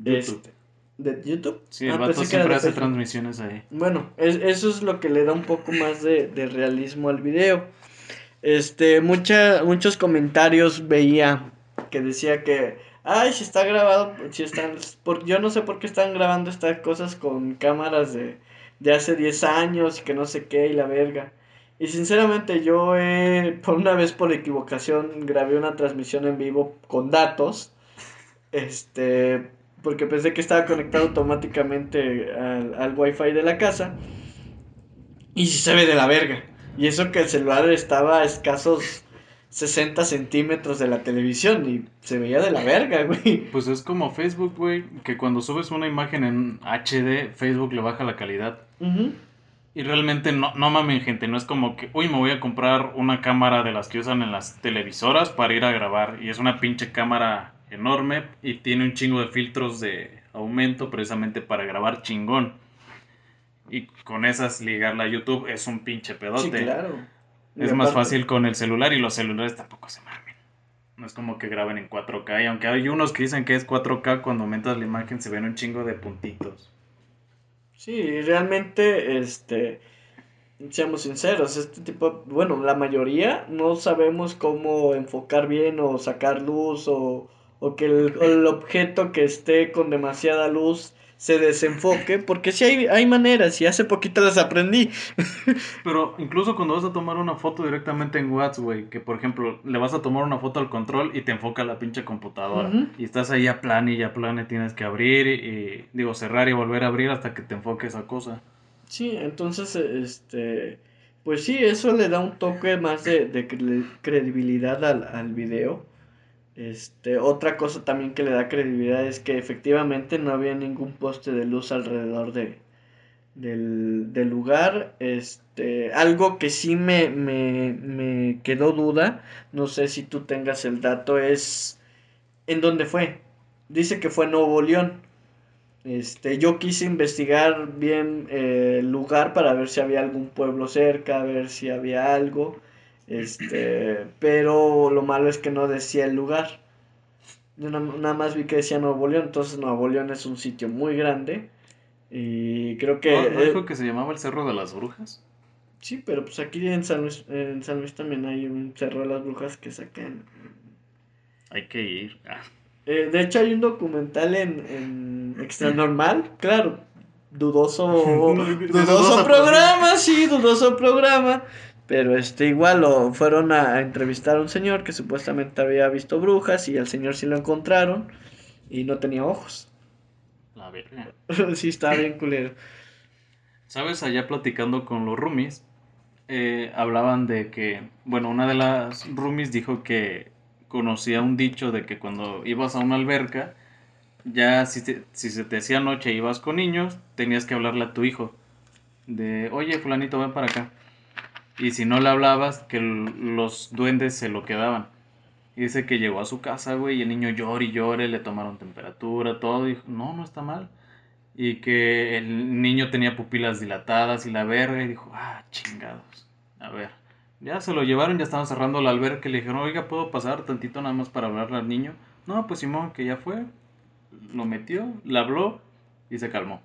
YouTube. Este, ¿De YouTube? Sí, el Ah, vato pensé que era siempre de hace Facebook. transmisiones ahí. Bueno, es- eso es lo que le da un poco más de, de realismo al video. Este, mucha, muchos comentarios veía que decía que, ay, si está grabado, si están, por, yo no sé por qué están grabando estas cosas con cámaras de, de hace 10 años y que no sé qué y la verga. Y sinceramente yo, eh, por una vez por equivocación, grabé una transmisión en vivo con datos, este, porque pensé que estaba conectado automáticamente al, al wifi de la casa. Y si se ve de la verga. Y eso que el celular estaba a escasos 60 centímetros de la televisión y se veía de la verga, güey. Pues es como Facebook, güey, que cuando subes una imagen en HD, Facebook le baja la calidad. Ujú. Y realmente no, no mamen, gente, no es como que, uy, me voy a comprar una cámara de las que usan en las televisoras para ir a grabar. Y es una pinche cámara enorme y tiene un chingo de filtros de aumento precisamente para grabar chingón. Y con esas ligarla a YouTube es un pinche pedote. Sí, claro. Y Es más aparte- fácil con el celular y los celulares tampoco se mamen. No es como que graben en 4K. Y aunque hay unos que dicen que es 4K, cuando aumentas la imagen se ven un chingo de puntitos. Sí, realmente, este, seamos sinceros, este tipo, bueno, la mayoría no sabemos cómo enfocar bien o sacar luz o, o que el, el objeto que esté con demasiada luz se desenfoque, porque sí hay, hay maneras y hace poquito las aprendí. Pero incluso cuando vas a tomar una foto directamente en WhatsApp, güey, que por ejemplo le vas a tomar una foto al control y te enfoca la pinche computadora. Y estás ahí a plan y a plan y tienes que abrir y, y, digo, cerrar y volver a abrir hasta que te enfoque esa cosa. Sí, entonces, este, pues sí, eso le da un toque más de, de cre- credibilidad al, al video. Este, otra cosa también que le da credibilidad es que efectivamente no había ningún poste de luz alrededor de, del, del lugar. Este, algo que sí me, me, me quedó duda, no sé si tú tengas el dato, es en dónde fue. Dice que fue Nuevo León. Este, yo quise investigar bien eh, el lugar para ver si había algún pueblo cerca, ver si había algo. Este, pero lo malo es que no decía el lugar. Yo na- nada más vi que decía Nuevo León, entonces Nuevo León es un sitio muy grande. Y creo que... ¿No, no eh, dijo que se llamaba el Cerro de las Brujas? sí, pero pues aquí en San Luis, en San Luis también hay un Cerro de las Brujas que sacan. Hay que ir. Ah, Eh, de hecho hay un documental en, en Extra Normal, claro, dudoso, dudoso programa, sí, dudoso programa, pero este igual lo fueron a, a entrevistar a un señor que supuestamente había visto brujas y al señor sí lo encontraron y no tenía ojos. la verga. sí, estaba bien culero. ¿Sabes? Allá platicando con los roomies, eh, hablaban de que, bueno, una de las roomies dijo que conocía un dicho de que cuando ibas a una alberca, ya si, te- si se te hacía noche y ibas con niños, tenías que hablarle a tu hijo. De, oye, fulanito, ven para acá. Y si no le hablabas, que los duendes se lo quedaban. Y dice que llegó a su casa, güey, y el niño llora y llora, le tomaron temperatura, todo. Y dijo, no, no está mal. Y que el niño tenía pupilas dilatadas y la verga, y dijo, ah, chingados. A ver, ya se lo llevaron, ya estaban cerrando la alberca, le dijeron, oiga, ¿puedo pasar tantito nada más para hablarle al niño? No, pues Simón, que ya fue. Lo metió, le habló y se calmó.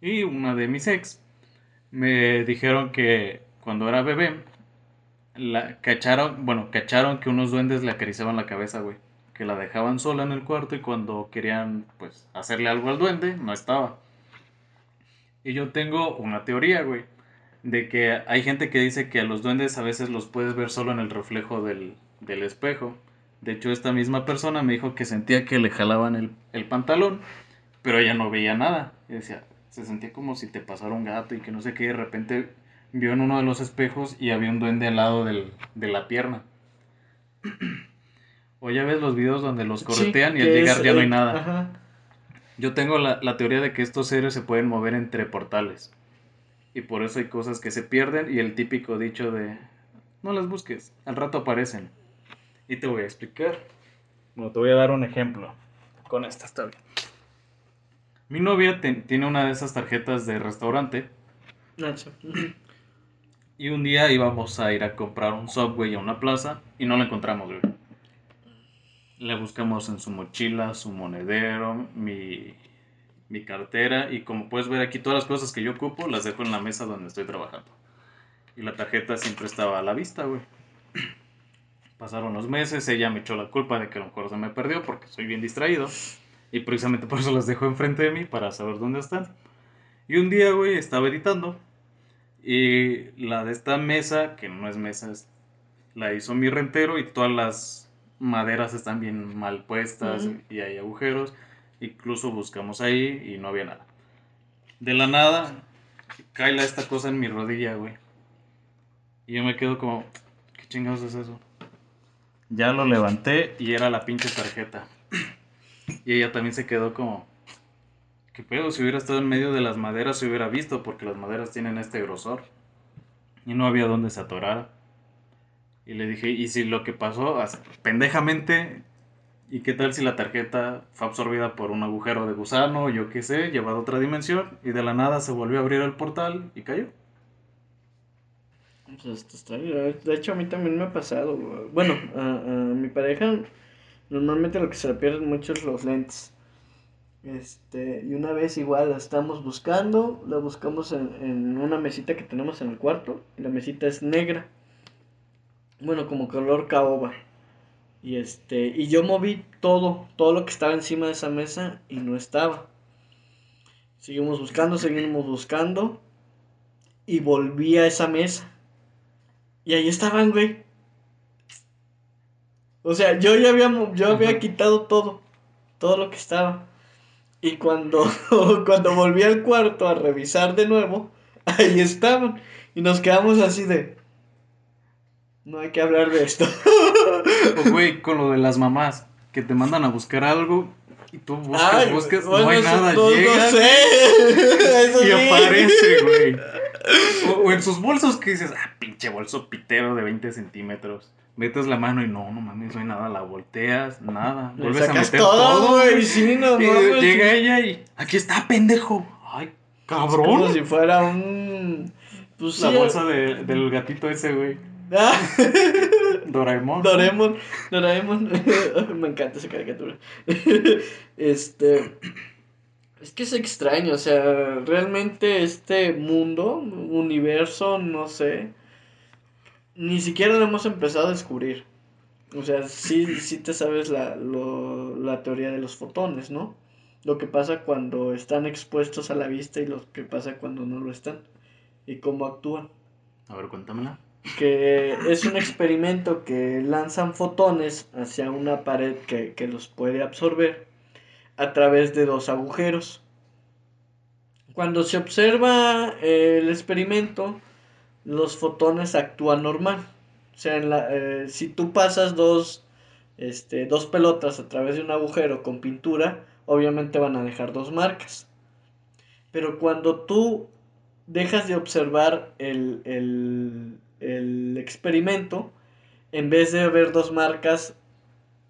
Y una de mis ex me dijeron que cuando era bebé, la cacharon, bueno, cacharon que unos duendes le acariciaban la cabeza, güey. Que la dejaban sola en el cuarto y cuando querían, pues, hacerle algo al duende, no estaba. Y yo tengo una teoría, güey, de que hay gente que dice que a los duendes a veces los puedes ver solo en el reflejo del, del espejo. De hecho, esta misma persona me dijo que sentía que le jalaban el, el pantalón, pero ella no veía nada. Y decía, se sentía como si te pasara un gato y que no sé qué, de repente vio en uno de los espejos y había un duende al lado del- de la pierna. o ya ves los videos donde los corretean Sí, y al llegar es, ya no hay nada. ajá. Yo tengo la, la teoría de que estos seres se pueden mover entre portales. Y por eso hay cosas que se pierden y el típico dicho de no las busques, al rato aparecen. Y te voy a explicar. Bueno, te voy a dar un ejemplo. Con esta está bien. Mi novia ten- tiene una de esas tarjetas de restaurante Nacho. Y un día íbamos a ir a comprar un Subway a una plaza y no la encontramos, güey. La buscamos en su mochila, su monedero, mi, mi cartera y como puedes ver aquí todas las cosas que yo ocupo las dejo en la mesa donde estoy trabajando. Y la tarjeta siempre estaba a la vista, güey. Pasaron los meses, ella me echó la culpa de que a lo mejor se me perdió porque soy bien distraído. Y precisamente por eso las dejo enfrente de mí para saber dónde están. Y un día, güey, estaba editando y la de esta mesa, que no es mesa, es- la hizo mi rentero y todas las maderas están bien mal puestas y hay agujeros. Incluso buscamos ahí y no había nada. De la nada, cae la- esta cosa en mi rodilla, güey. Y yo me quedo como, ¿qué chingados es eso? Ya lo levanté y era la pinche tarjeta. Y ella también se quedó como, ¿qué pedo? Si hubiera estado en medio de las maderas se hubiera visto porque las maderas tienen este grosor. Y no había donde se atorara. Y le dije, ¿y si lo que pasó, as- pendejamente, ¿y qué tal si la tarjeta fue absorbida por un agujero de gusano, yo qué sé, llevado a otra dimensión, y de la nada se volvió a abrir el portal y cayó? Pues está. De hecho, a mí también me ha pasado. Bueno, a, a mi pareja normalmente lo que se le pierden mucho es los lentes. Este, y una vez igual la estamos buscando, la buscamos en, en una mesita que tenemos en el cuarto, y la mesita es negra. Bueno, como color caoba. Y este, y yo moví todo, todo lo que estaba encima de esa mesa y no estaba. Seguimos buscando, seguimos buscando. Y volví a esa mesa. Y ahí estaban, güey. O sea, yo ya había, yo había quitado todo. Todo lo que estaba. Y cuando, cuando volví al cuarto a revisar de nuevo, ahí estaban. Y nos quedamos así de... No hay que hablar de esto. O, güey, con lo de las mamás, que te mandan a buscar algo y tú buscas, Ay, buscas, bueno, no hay eso nada, no, no llega sé. Eso y sí. aparece, güey. O, o en sus bolsos que dices, ah, pinche bolso pitero de 20 centímetros. Metes la mano y no, no mames, no hay nada, la volteas, nada. Le Vuelves a meter todo, güey. Sí, no, Y mames. llega ella y aquí está, pendejo. Ay, Como cabrón. si fuera un. Pues La sí, bolsa de- del gatito ese, güey. Ah, Doraemon. Doraemon. Doraemon. Me encanta esa caricatura. Este. Es que es extraño, o sea, realmente este mundo, universo, no sé, ni siquiera lo hemos empezado a descubrir. O sea, sí, sí te sabes la, lo- la teoría de los fotones, ¿no? Lo que pasa cuando están expuestos a la vista y lo que pasa cuando no lo están. Y cómo actúan. A ver, cuéntamela. Que es un experimento que lanzan fotones hacia una pared que, que los puede absorber a través de dos agujeros. Cuando se observa el experimento, los fotones actúan normal. O sea, en la- eh, si tú pasas dos, este, dos pelotas a través de un agujero con pintura, obviamente van a dejar dos marcas. Pero cuando tú dejas de observar el, el- el experimento, en vez de ver dos marcas,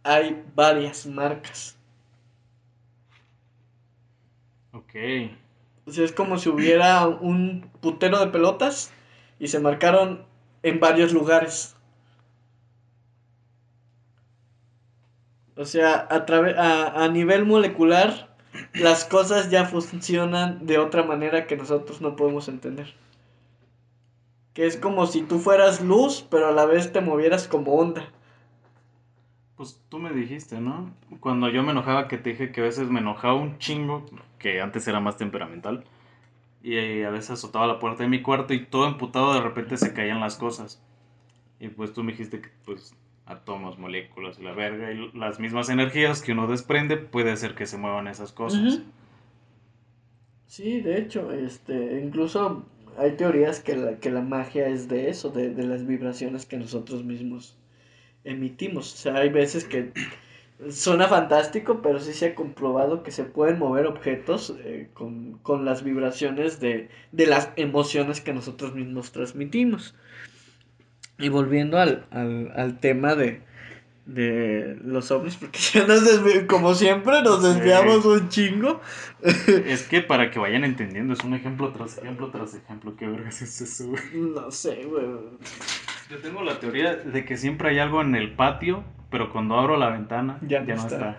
hay varias marcas. Ok. O sea, es como si hubiera un putero de pelotas y se marcaron en varios lugares. O sea, a, a, a nivel molecular, las cosas ya funcionan de otra manera que nosotros no podemos entender. Que es como si tú fueras luz, pero a la vez te movieras como onda. Pues tú me dijiste, ¿no? Cuando yo me enojaba, que te dije que a veces me enojaba un chingo, que antes era más temperamental, y a veces azotaba la puerta de mi cuarto y todo emputado de repente se caían las cosas. Y pues tú me dijiste que pues átomos, moléculas y la verga y las mismas energías que uno desprende puede hacer que se muevan esas cosas. Sí, de hecho, este, incluso hay teorías que la, que la magia es de eso, de, de las vibraciones que nosotros mismos emitimos. O sea, hay veces que suena fantástico, pero sí se ha comprobado que se pueden mover objetos eh, con, con las vibraciones de, de las emociones que nosotros mismos transmitimos. Y volviendo al, al, al tema de, de los ovnis, porque ya nos como siempre nos Sí. desviamos un chingo. Es que para que vayan entendiendo, es un ejemplo tras ejemplo tras ejemplo. ¿Qué vergas es eso, güey? No sé, güey. Yo tengo la teoría de que siempre hay algo en el patio, pero cuando abro la ventana Ya ya, no está. está.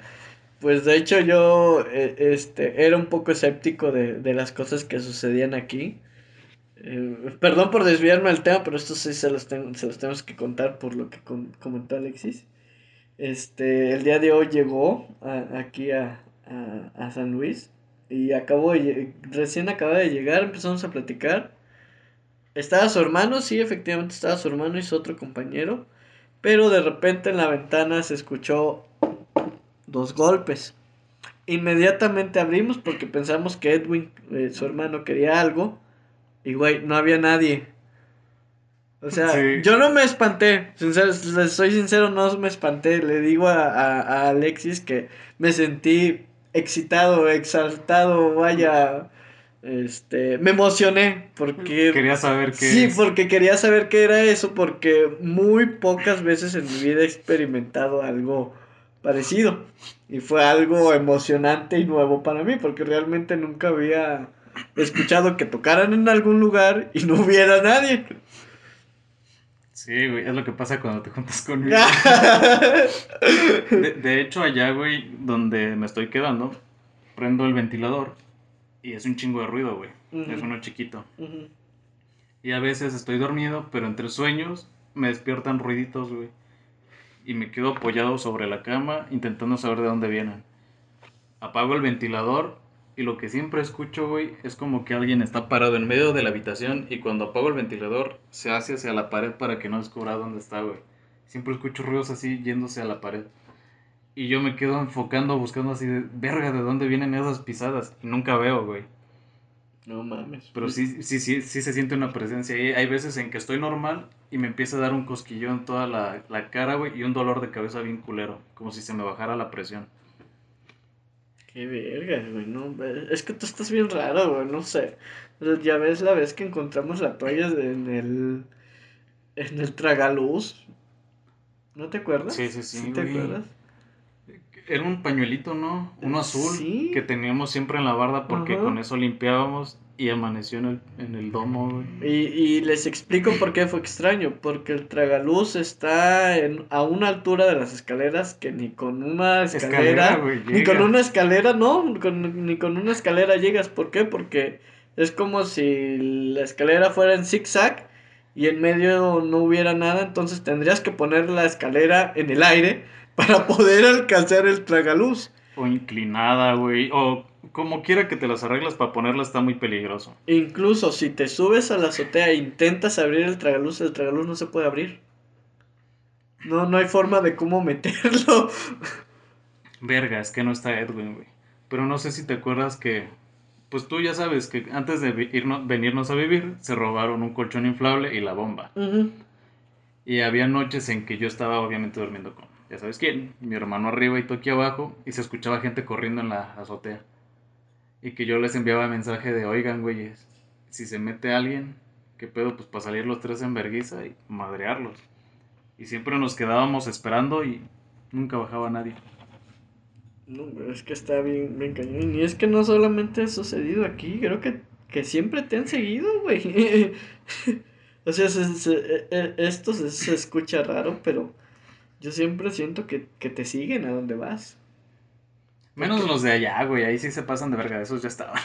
Pues de hecho yo eh, este, era un poco escéptico de, de las cosas que sucedían aquí. Eh, perdón por desviarme al tema, pero esto sí se los, tengo, se los tenemos que contar por lo que con- comentó Alexis. Este, el día de hoy llegó a- aquí a, a, a San Luis y acabó de recién acaba de llegar, empezamos a platicar. Estaba su hermano, sí, efectivamente estaba su hermano y su otro compañero, pero de repente en la ventana se escuchó dos golpes. Inmediatamente abrimos porque pensamos que Edwin, eh, su hermano, quería algo. Y güey, no había nadie. O sea, Sí. yo no me espanté. Sincero, les soy sincero, no me espanté. Le digo a, a- a Alexis que me sentí excitado, exaltado, vaya. Este, me emocioné porque Quería saber qué Sí, es. porque quería saber qué era eso, porque muy pocas veces en mi vida he experimentado algo parecido. Y fue algo emocionante y nuevo para mí, porque realmente nunca había escuchado que tocaran en algún lugar y no hubiera nadie. Sí, güey, es lo que pasa cuando te juntas conmigo. De, de hecho, allá, güey, donde me estoy quedando, prendo el ventilador y es un chingo de ruido, güey. Es uno chiquito. Y a veces estoy dormido, pero entre sueños me despiertan ruiditos, güey. Y me quedo apoyado sobre la cama intentando saber de dónde vienen. Apago el ventilador y lo que siempre escucho, güey, es como que alguien está parado en medio de la habitación y cuando apago el ventilador se hace hacia la pared para que no descubra dónde está, güey. Siempre escucho ruidos así yéndose a la pared. Y yo me quedo enfocando, buscando así de, verga, ¿de dónde vienen esas pisadas? Y nunca veo, güey. No mames. Pero sí, sí, sí, sí se siente una presencia ahí. Hay veces en que estoy normal y me empieza a dar un cosquillón en toda la, la cara, güey, y un dolor de cabeza bien culero, como si se me bajara la presión. Qué verga, güey, no, es que tú estás bien raro, güey, no sé. Ya ves la vez que encontramos la toalla en el, en el tragaluz. ¿No te acuerdas? Sí, sí, sí, te güey. acuerdas? Era un pañuelito, ¿no? Uno azul Sí. que teníamos siempre en la barda porque Ajá. con eso limpiábamos y amaneció en el, en el domo, güey. Y, y les explico por qué fue extraño, porque el tragaluz está en, a una altura de las escaleras que ni con una escalera, Escalera, güey, ni con una escalera, no, con- ni con una escalera llegas. ¿Por qué? Porque es como si la escalera fuera en zigzag y en medio no hubiera nada, entonces tendrías que poner la escalera en el aire para poder alcanzar el tragaluz. O inclinada, güey. O como quiera que te las arreglas para ponerla está muy peligroso. Incluso si te subes a la azotea e intentas abrir el tragaluz, el tragaluz no se puede abrir. No, no hay forma de cómo meterlo. Verga, es que no está Edwin, güey. Pero no sé si te acuerdas que, pues tú ya sabes que antes de irnos- venirnos a vivir, se robaron un colchón inflable y la bomba. Y había noches en que yo estaba obviamente durmiendo con, ya sabes quién, mi hermano arriba y tú abajo, y se escuchaba gente corriendo en la azotea. Y que yo les enviaba mensaje de, oigan, güeyes, si se mete alguien, ¿qué pedo? Pues para salir los tres en verguiza y madrearlos. Y siempre nos quedábamos esperando y nunca bajaba nadie. No, es que está bien, bien cañón. Y es que no solamente ha sucedido aquí, creo que, que siempre te han seguido, güey. o sea, se- se- e- e- esto se, se escucha raro, pero yo siempre siento que, que te siguen a donde vas. Menos los de allá, güey, ahí sí se pasan de verga, esos ya estaban.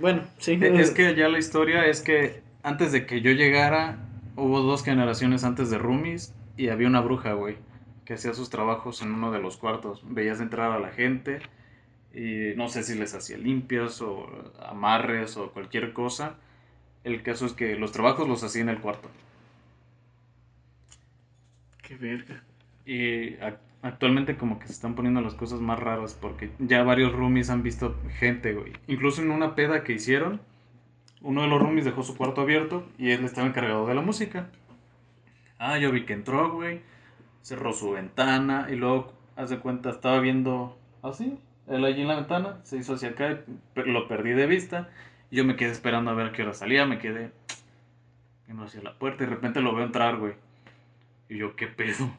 Bueno, sí. Es que ya la historia es que antes de que yo llegara, hubo dos generaciones antes de Roomies y había una bruja, güey, que hacía sus trabajos en uno de los cuartos. Veías entrar a la gente y no sé si les hacía limpias o amarres o cualquier cosa. El caso es que los trabajos los hacía en el cuarto. Qué verga. Y ac- actualmente como que se están poniendo las cosas más raras porque ya varios roomies han visto gente, güey. Incluso en una peda que hicieron, uno de los roomies dejó su cuarto abierto y él estaba encargado de la música. Ah, yo vi que entró, güey. Cerró su ventana y luego, hace cuenta, estaba viendo así, él allí en la ventana, se hizo hacia acá, lo perdí de vista. Y yo me quedé esperando a ver a qué hora salía, me quedé viendo hacia la puerta y de repente lo veo entrar, güey. Y yo, ¿qué pedo?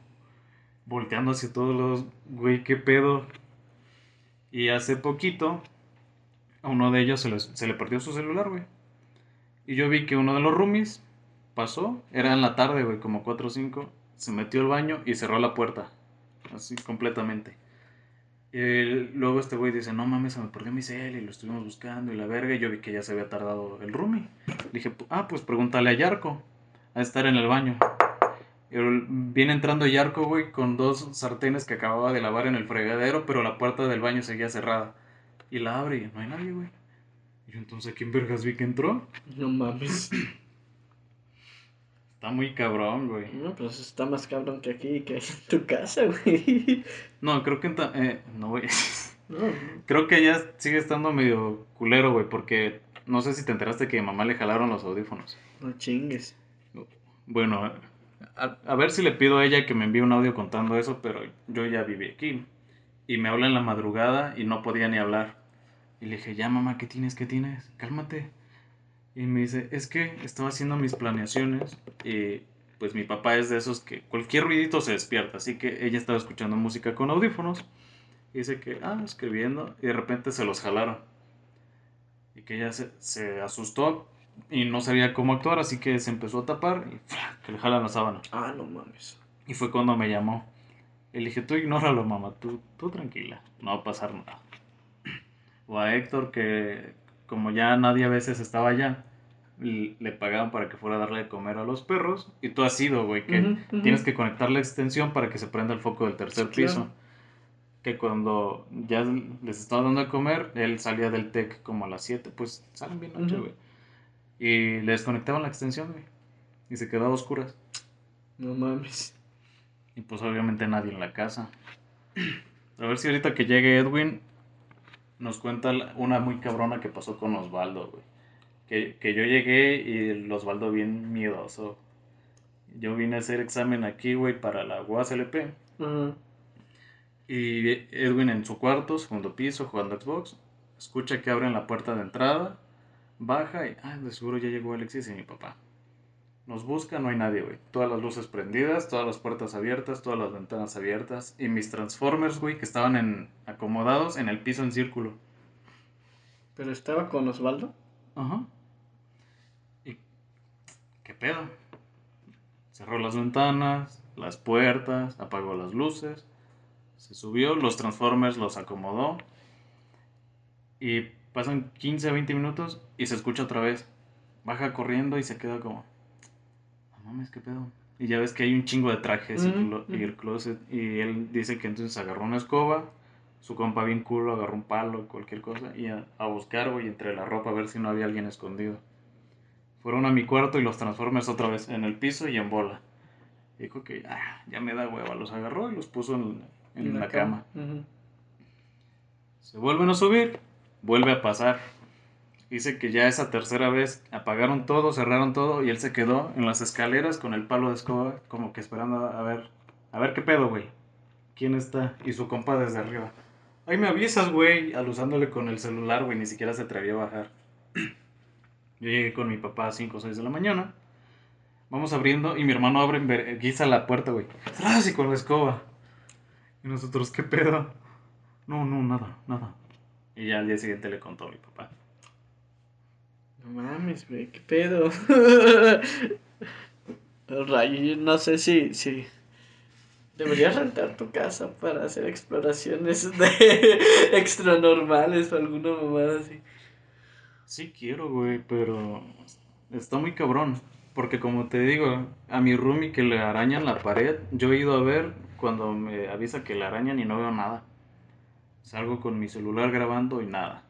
Volteando hacia todos lados, güey, qué pedo. Y hace poquito, a uno de ellos se, les- se le perdió su celular, güey. Y yo vi que uno de los roomies pasó, era en la tarde, güey, como 4 o 5, se metió al baño y cerró la puerta, así completamente. Y luego este güey dice, no mames, se me perdió mi cel y lo estuvimos buscando y la verga, y yo vi que ya se había tardado el roomie. Dije, ah, pues pregúntale a Yarko, a estar en el baño. Viene entrando Yarko, güey, con dos sartenes que acababa de lavar en el fregadero, pero la puerta del baño seguía cerrada. Y la abre y no hay nadie, güey. Y yo entonces, ¿quién vergas vi que entró? No mames. Está muy cabrón, güey. No, pues está más cabrón que aquí, que en tu casa, güey. No, creo que... en eh, no, güey. No, creo que ya sigue estando medio culero, güey, porque no sé si te enteraste que a mamá le jalaron los audífonos. no chingues. Bueno, a, ver si le pido a ella que me envíe un audio contando eso, pero yo ya viví aquí. Y me habla en la madrugada y no podía ni hablar. Y le dije, ya mamá, ¿qué tienes? ¿Qué tienes? Cálmate. Y me dice, es que estaba haciendo mis planeaciones y pues mi papá es de esos que cualquier ruidito se despierta. Así que ella estaba escuchando música con audífonos. Y dice que, ah, escribiendo. Y de repente se los jalaron. Y que ella se, se asustó y no sabía cómo actuar, así que se empezó a tapar y ¡fua! que le jalan la sábana. Ah, no mames. Y fue cuando me llamó. Le dije, tú ignóralo, mamá, tú, tú tranquila, no va a pasar nada. O a Héctor que como ya nadie a veces estaba allá, le pagaban para que fuera a darle de comer a los perros. Y tú has ido, güey, que Ujú, ujú. tienes que conectar la extensión para que se prenda el foco del tercer Sí, claro. piso. Que cuando ya les estaba dando de comer, él salía del TEC como a las 7, pues salen bien noche, güey. Y le desconectaban la extensión, güey. Y se quedaba a oscuras. No mames. Y pues obviamente nadie en la casa. A ver si ahorita que llegue Edwin nos cuenta una muy cabrona que pasó con Osvaldo, güey. Que, que yo llegué y el Osvaldo bien miedoso. Yo vine a hacer examen aquí, güey, para la UASLP. Ajá. Y Edwin en su cuarto, segundo piso, jugando Xbox. Escucha que abren la puerta de entrada. Baja y, ah, de seguro ya llegó Alexis y mi papá. Nos busca, no hay nadie, güey. Todas las luces prendidas, todas las puertas abiertas, todas las ventanas abiertas. Y mis Transformers, güey, que estaban en, acomodados en el piso en círculo. ¿Pero estaba con Osvaldo? Ajá. ¿Y qué pedo? Cerró las ventanas, las puertas, apagó las luces, se subió, los Transformers los acomodó y pasan 15 a 20 minutos y se escucha otra vez. Baja corriendo y se queda como, no mames, qué pedo. Y ya ves que hay un chingo de trajes y, clo- y el closet. Y él dice que entonces agarró una escoba, su compa bien culo agarró un palo, cualquier cosa, y a, a buscar, güey, entre la ropa a ver si no había alguien escondido. Fueron a mi cuarto y los Transformers otra vez en el piso y en bola. Dijo que ah, ya me da hueva, los agarró y los puso en, en la, cama. Se vuelven a subir, vuelve a pasar. Dice que ya esa tercera vez apagaron todo, cerraron todo y él se quedó en las escaleras con el palo de escoba, como que esperando a ver, a ver qué pedo, güey. ¿Quién está? Y su compa desde arriba. Ay, me avisas, güey, alusándole con el celular, güey, ni siquiera se atrevió a bajar. Yo llegué con mi papá a 5 o 6 de la mañana. Vamos abriendo y mi hermano abre en vergüenza la puerta, güey. ¡Tras! Y con la escoba. Y nosotros, ¿qué pedo? No, no, nada, nada. Y ya al día siguiente le contó a mi papá. No mames, güey, qué pedo. Rayo, yo no sé si, si deberías rentar tu casa para hacer exploraciones de extra normales o alguna mamada así. Sí quiero, güey, pero está muy cabrón. Porque como te digo, a mi roomie que le arañan la pared, yo he ido a ver cuando me avisa que le arañan y no veo nada. Salgo con mi celular grabando y nada.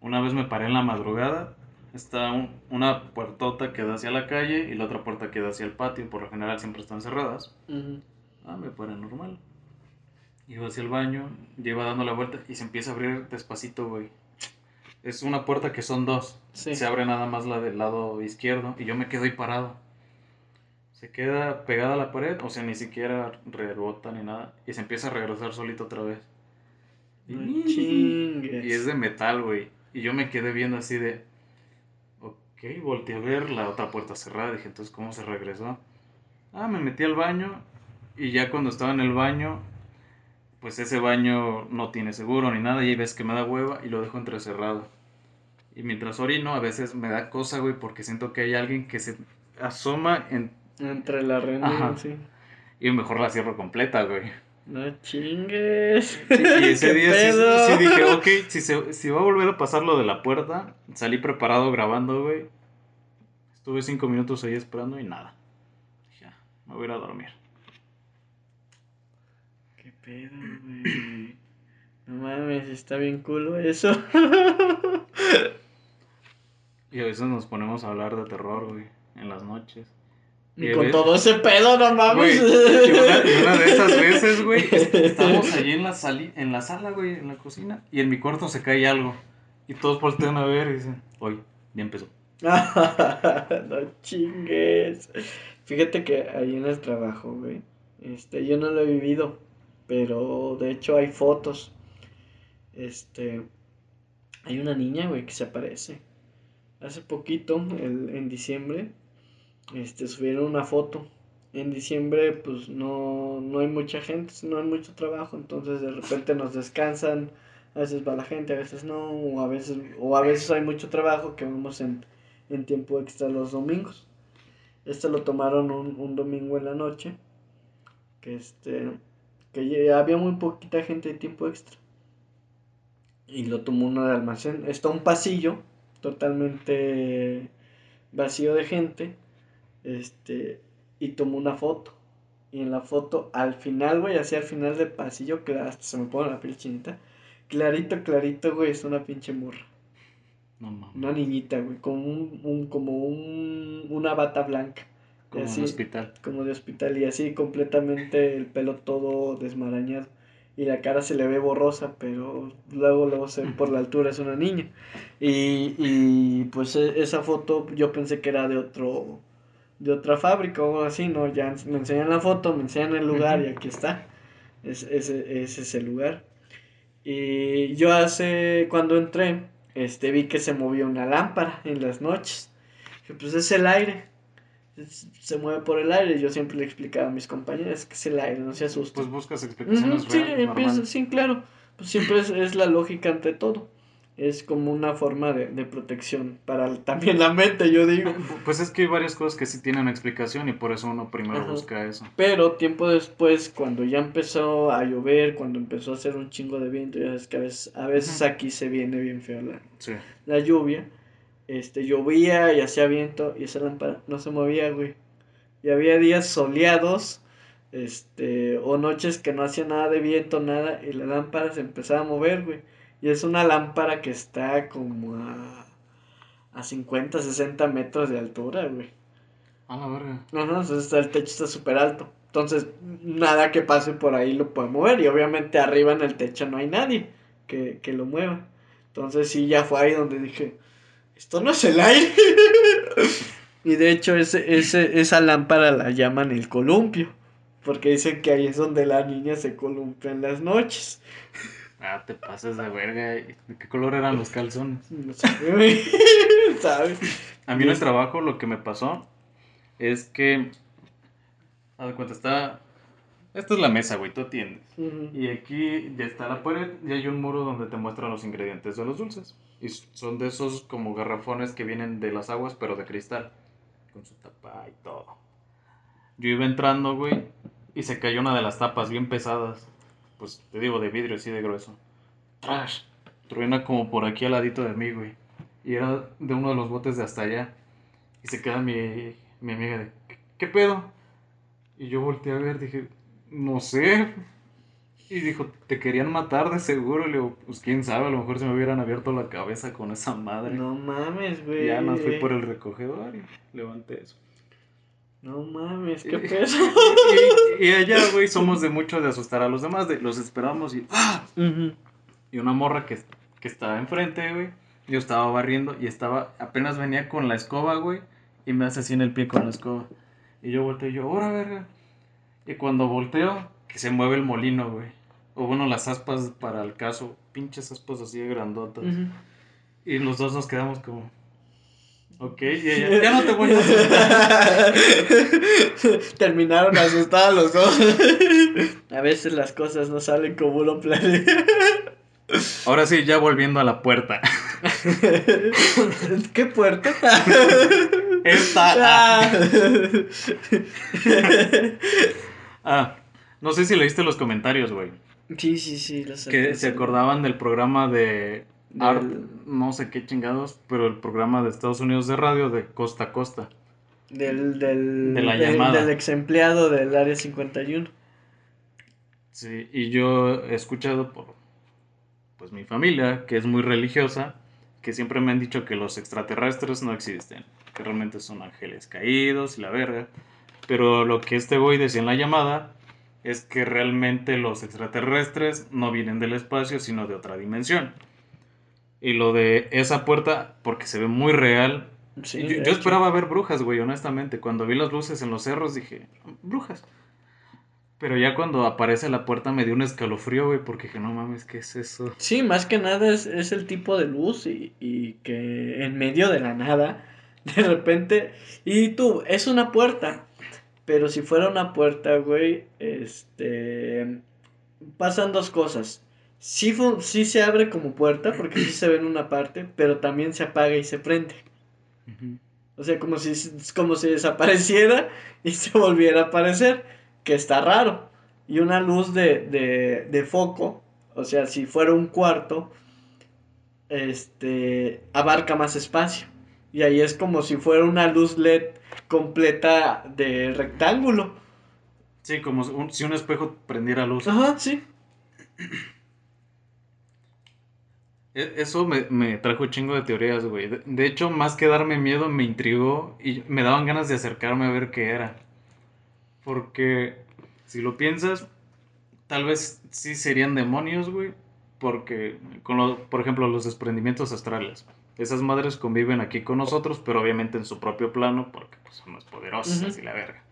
Una vez me paré en la madrugada, está un- una puertota que da hacia la calle y la otra puerta que da hacia el patio, por lo general siempre están cerradas. Ujú. Ah, me paré normal. Iba hacia el baño, lleva dando la vuelta y se empieza a abrir despacito, güey. Es una puerta que son dos. Sí. Se abre nada más la del lado izquierdo y yo me quedo ahí parado. Se queda pegada a la pared, o sea, ni siquiera rebota ni nada. Y se empieza a regresar solito otra vez. No Y, chingues. y es de metal, güey. Y yo me quedé viendo así de... Ok, volteé a ver la otra puerta cerrada. Dije, entonces, ¿cómo se regresó? Ah, me metí al baño. Y ya cuando estaba en el baño, pues ese baño no tiene seguro ni nada. Y ahí ves que me da hueva y lo dejo entrecerrado. Y mientras orino, a veces me da cosa, güey, porque siento que hay alguien que se asoma en... Entre la reunión, Ajá. sí. Y mejor la cierro completa, güey. No chingues. Sí, y ese ¿Qué día sí dije, ok, si, se- si va a volver a pasar lo de la puerta, salí preparado grabando, güey. Estuve cinco minutos ahí esperando y nada. Dije, "Ah, me voy a ir a dormir. ¿Qué pedo, güey? No mames, está bien culo eso. Y a veces nos ponemos a hablar de terror, güey, en las noches. Y con ves- todo ese pedo, no Güey, mames. y una, y una de esas veces, güey, est- estamos allí en la, sali en la sala, güey, en la cocina, y en mi cuarto se cae algo. Y todos voltean a ver y dicen, oye, ya empezó. no chingues. Fíjate que ahí en el trabajo, güey. Este, yo no lo he vivido, pero de hecho hay fotos. Este, hay una niña, güey, que se aparece. Hace poquito, el- en diciembre, este, subieron una foto. En diciembre, pues no, no hay mucha gente, no hay mucho trabajo, entonces de repente nos descansan. A veces va la gente, a veces no, o a veces, o a veces hay mucho trabajo que vamos en, en tiempo extra los domingos. Este lo tomaron un, un domingo en la noche. Que este. Que había muy poquita gente de tiempo extra. y lo tomó uno de almacén. Está un pasillo totalmente vacío de gente. Este, y tomó una foto. Y en la foto, al final, güey, hacia el final del pasillo, que hasta se me pone la piel chinita. Clarito, clarito, güey, es una pinche morra. No mames. Una niñita, güey, con un, un- como un, una bata blanca. Como así, el hospital. como de hospital y así completamente el pelo todo desmarañado y la cara se le ve borrosa pero luego luego se ve por la altura es una niña y, y pues e- esa foto yo pensé que era de otro de otra fábrica o algo así no ya me enseñan la foto me enseñan el lugar y aquí está es, ese ese es el lugar y yo hace cuando entré este vi que se movía una lámpara en las noches Dije, pues es el aire es- se mueve por el aire. Yo siempre le explicaba a mis compañeros que es el aire, no se asusten. Pues buscas explicaciones Ujú, sí, reales, normales. sí, claro. Pues siempre es, es la lógica ante todo. Es como una forma de, de protección para el- también la mente, yo digo. Pues es que hay varias cosas que sí tienen explicación y por eso uno primero Ajá. busca eso. Pero tiempo después, cuando ya empezó a llover, cuando empezó a hacer un chingo de viento, ya sabes que a veces, a veces aquí se viene bien feo la, Sí. la lluvia, este, llovía y hacía viento y esa lámpara no se movía, güey. Y había días soleados, este, o noches que no hacía nada de viento, nada, y la lámpara se empezaba a mover, güey. Y es una lámpara que está como a, a 50, 60 metros de altura, güey. A la verga. No, no, entonces el techo está súper alto. Entonces, nada que pase por ahí lo puede mover. Y obviamente arriba en el techo no hay nadie que, que lo mueva. Entonces sí, ya fue ahí donde dije, esto no es el aire. y de hecho ese, ese, esa lámpara la llaman el columpio. Porque dicen que ahí es donde la niña se columpia en las noches. Ah, te pases de verga. ¿De qué color eran los calzones? No sé, güey, ¿sabes? A mí en el trabajo lo que me pasó es que. De cuenta, está. Esta es la mesa, güey, tú atiendes. Y aquí ya está la pared y hay un muro donde te muestran los ingredientes de los dulces. Y son de esos como garrafones que vienen de las aguas, pero de cristal. Con su tapa y todo. Yo iba entrando, güey, y se cayó una de las tapas bien pesadas. Pues te digo, de vidrio así de grueso. Trash. Truena como por aquí al ladito de mí, güey. Y era de uno de los botes de hasta allá. Y se queda mi, mi amiga de, ¿qué, qué pedo? Y yo volteé a ver, dije, no sé. Y dijo, te querían matar de seguro. Le digo, pues quién sabe, a lo mejor se me hubieran abierto la cabeza con esa madre. No mames, güey. ya no fui por el recogedor y levanté eso. No mames, qué peso. y, y allá, güey, somos de mucho de asustar a los demás. De, los esperamos y, ¡ah! Y una morra que, que estaba enfrente, güey. Yo estaba barriendo y estaba, apenas venía con la escoba, güey. Y me hace así en el pie con la escoba. Y yo volteo y yo, ¡hora, verga! Y cuando volteo, que se mueve el molino, güey. O bueno, las aspas para el caso. Pinches aspas así de grandotas. Y los dos nos quedamos como. Ok, y ella, ya no te voy a asustar. Terminaron asustados los dos. A veces las cosas no salen como uno planea. Ahora sí, ya volviendo a la puerta. ¿Qué puerta? Esta. Ah. Ah, no sé si leíste los comentarios, güey. Sí, sí, sí. los Que se acordaban del programa de. Del- no sé qué chingados, pero el programa de Estados Unidos de radio de Costa a Costa. Del, del, De la del- del ex empleado del área 51. Sí, y yo he escuchado por pues mi familia, que es muy religiosa, que siempre me han dicho que los extraterrestres no existen, que realmente son ángeles caídos y la verga. Pero lo que este güey decía en la llamada es que realmente los extraterrestres no vienen del espacio, sino de otra dimensión. Y lo de esa puerta, porque se ve muy real. Sí, yo, esperaba ver brujas, güey, honestamente. Cuando vi las luces en los cerros dije, brujas. Pero ya cuando aparece la puerta me dio un escalofrío, güey, porque dije, no mames, ¿qué es eso? Sí, más que nada es, es el tipo de luz y, y que en medio de la nada, de repente, y tú, es una puerta, pero si fuera una puerta, güey, este, pasan dos cosas. Sí, fu- sí se abre como puerta, porque sí se ve en una parte, pero también se apaga y se prende. O sea, como si, como si desapareciera y se volviera a aparecer, que está raro. Y una luz de, de, de foco, o sea, si fuera un cuarto, este, abarca más espacio. Y ahí es como si fuera una luz LED completa de rectángulo. Sí, como un- si un espejo prendiera luz. Ajá, sí. E- Eso me, me trajo un chingo de teorías, güey. De, de hecho, más que darme miedo, me intrigó y me daban ganas de acercarme a ver qué era. Porque, si lo piensas, tal vez sí serían demonios, güey. Porque, con lo- por ejemplo, los desprendimientos astrales. Esas madres conviven aquí con nosotros, pero obviamente en su propio plano, porque pues, son más poderosas y la verga.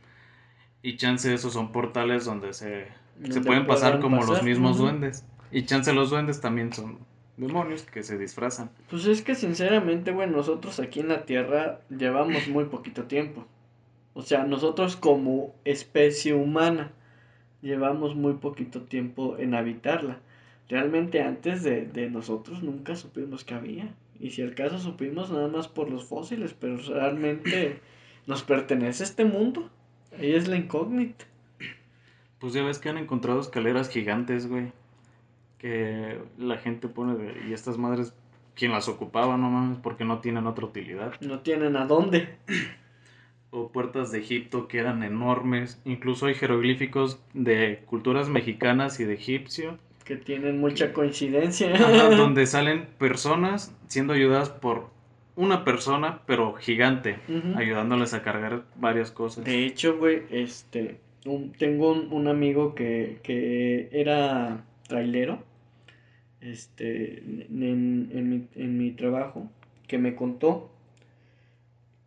Y chance esos son portales donde se, se pueden pasar como los mismos duendes. Y chance los duendes también son demonios que se disfrazan. Pues es que sinceramente, güey, nosotros aquí en la Tierra llevamos muy poquito tiempo. O sea, nosotros como especie humana llevamos muy poquito tiempo en habitarla. Realmente antes de, de nosotros nunca supimos que había. Y si al caso supimos nada más por los fósiles, pero realmente nos pertenece este mundo. Ahí es la incógnita. Pues ya ves que han encontrado escaleras gigantes, güey. Que la gente pone de... Y estas madres, ¿quién las ocupaba? No mames, porque no tienen otra utilidad. No tienen a dónde. O puertas de Egipto que eran enormes. Incluso hay jeroglíficos de culturas mexicanas y de egipcio. Que tienen mucha coincidencia. Ajá, donde salen personas siendo ayudadas por una persona, pero gigante, ayudándoles a cargar varias cosas. De hecho, güey, este, un- tengo un, un amigo que, que era trailero, este, en, en mi, en mi trabajo, que me contó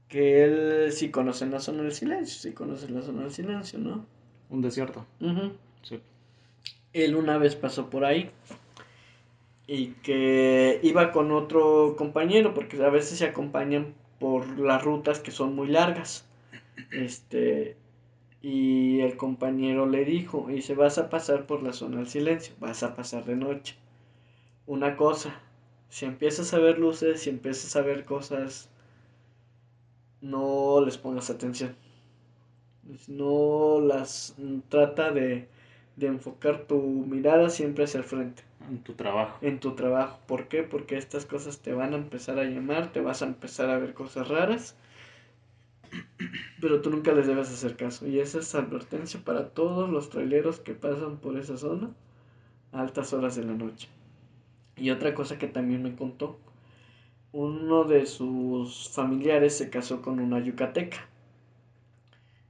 que él sí conoce la zona del silencio, sí conoce la zona del silencio, ¿no? Un desierto. Ujú. Sí. Él una vez pasó por ahí y que iba con otro compañero, porque a veces se acompañan por las rutas que son muy largas. Este, y el compañero le dijo, dice, vas a pasar por la zona del silencio, vas a pasar de noche. Una cosa, si empiezas a ver luces, si empiezas a ver cosas, no les pongas atención. No las trata de, de enfocar tu mirada siempre hacia el frente En tu trabajo. en tu trabajo. ¿Por qué? Porque estas cosas te van a empezar a llamar, te vas a empezar a ver cosas raras, pero tú nunca les debes hacer caso. Y esa es advertencia para todos los traileros que pasan por esa zona a altas horas de la noche. Y otra cosa que también me contó, uno de sus familiares se casó con una yucateca.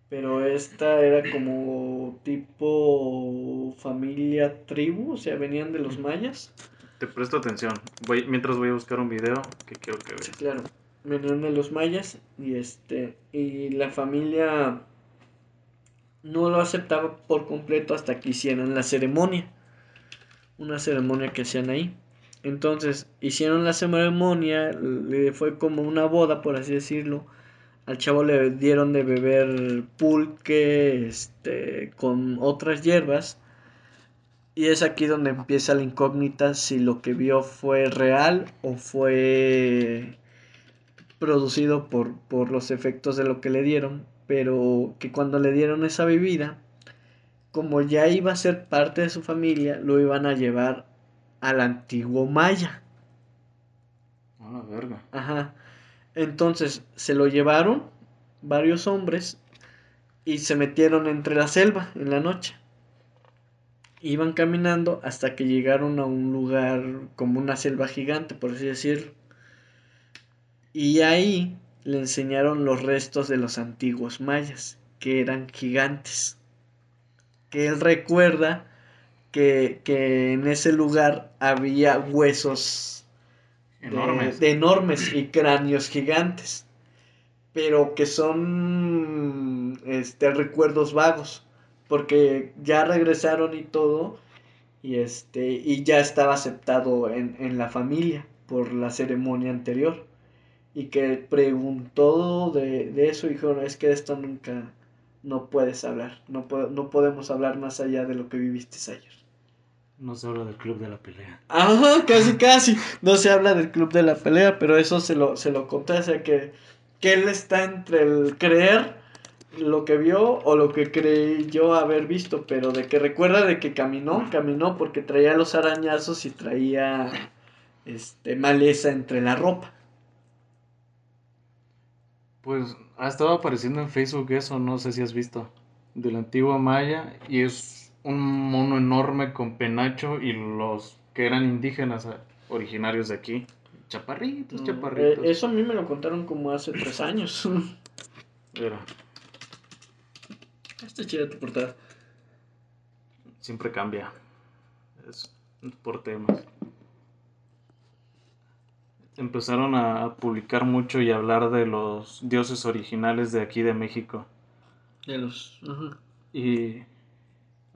Pero esta era como tipo familia tribu, o sea, venían de los mayas. Te presto atención. Voy, mientras voy a buscar un video que quiero que Sí, veas. claro. Venían de los mayas y este y la familia no lo aceptaba por completo hasta que hicieran la ceremonia. Una ceremonia que hacían ahí. Entonces, hicieron la ceremonia, le fue como una boda, por así decirlo. Al chavo le dieron de beber pulque, este, con otras hierbas. Y es aquí donde empieza la incógnita si lo que vio fue real o fue producido por, por los efectos de lo que le dieron. Pero que cuando le dieron esa bebida, como ya iba a ser parte de su familia, lo iban a llevar al antiguo Maya. A la verga. Ajá. Entonces se lo llevaron varios hombres y se metieron entre la selva en la noche. Iban caminando hasta que llegaron a un lugar como una selva gigante, por así decirlo. Y ahí le enseñaron los restos de los antiguos mayas, que eran gigantes. Que él recuerda que, que en ese lugar había huesos de- Enormes. De, enormes y cráneos gigantes. Pero que son este, recuerdos vagos. Porque ya regresaron y todo. Y este. Y ya estaba aceptado en, en la familia por la ceremonia anterior. Y que preguntó de, de eso y dijeron, es que de esto nunca no puedes hablar. No, po- no podemos hablar más allá de lo que viviste ayer. No se habla del club de la pelea. Ajá, casi, casi. No se habla del club de la pelea, pero eso se lo, se lo conté. O sea, que, que él está entre el creer lo que vio o lo que creyó haber visto, pero de que recuerda de que caminó, caminó porque traía los arañazos y traía este, maleza entre la ropa. Pues ha estado apareciendo en Facebook eso, no sé si has visto, de la antigua Maya y es un mono enorme con penacho y los que eran indígenas originarios de aquí. Chaparritos, Mm, chaparritos. eh, eso a mí me lo contaron como hace tres años. Mira, Está chida tu portada. siempre cambia. Es por temas. Empezaron a publicar mucho y hablar de los dioses originales de aquí de México. De los. ajá. Y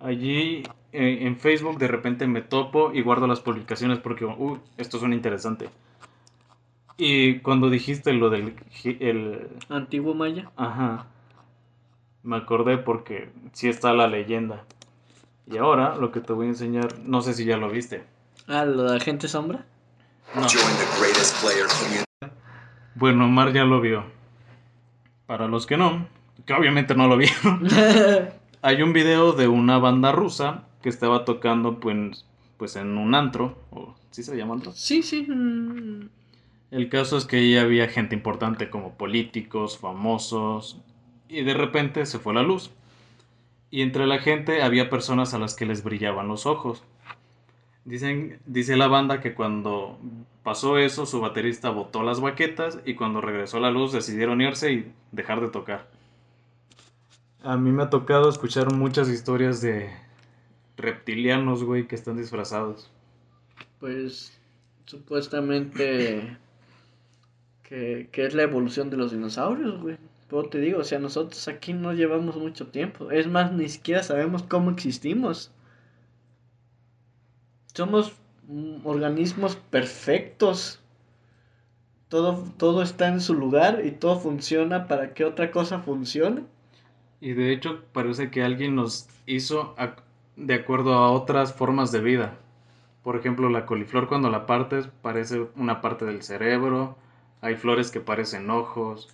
allí eh, en Facebook de repente me topo y guardo las publicaciones porque, uh, esto suena interesante. Y cuando dijiste lo del... El, Antiguo maya. ajá, me acordé porque sí está la leyenda. Y ahora lo que te voy a enseñar, no sé si ya lo viste. Ah, lo de Agente Sombra. No. Join the greatest player community. Bueno, Mar ya lo vio. Para los que no, que obviamente no lo vieron. Hay un video de una banda rusa que estaba tocando pues, pues en un antro, o ¿sí se llama antro? sí, sí. mm, El caso es que ahí había gente importante como políticos, famosos, y de repente se fue la luz. Y entre la gente había personas a las que les brillaban los ojos. Dicen, dice la banda que cuando pasó eso, su baterista botó las baquetas y cuando regresó la luz decidieron irse y dejar de tocar. A mí me ha tocado escuchar muchas historias de reptilianos, güey, que están disfrazados. Pues supuestamente que, que es la evolución de los dinosaurios, güey. Pero te digo, o sea, nosotros aquí no llevamos mucho tiempo. Es más, ni siquiera sabemos cómo existimos. Somos mm, organismos perfectos. Todo, todo está en su lugar y todo funciona para que otra cosa funcione. Y de hecho parece que alguien nos hizo de acuerdo a otras formas de vida. Por ejemplo, la coliflor cuando la partes parece una parte del cerebro. Hay flores que parecen ojos.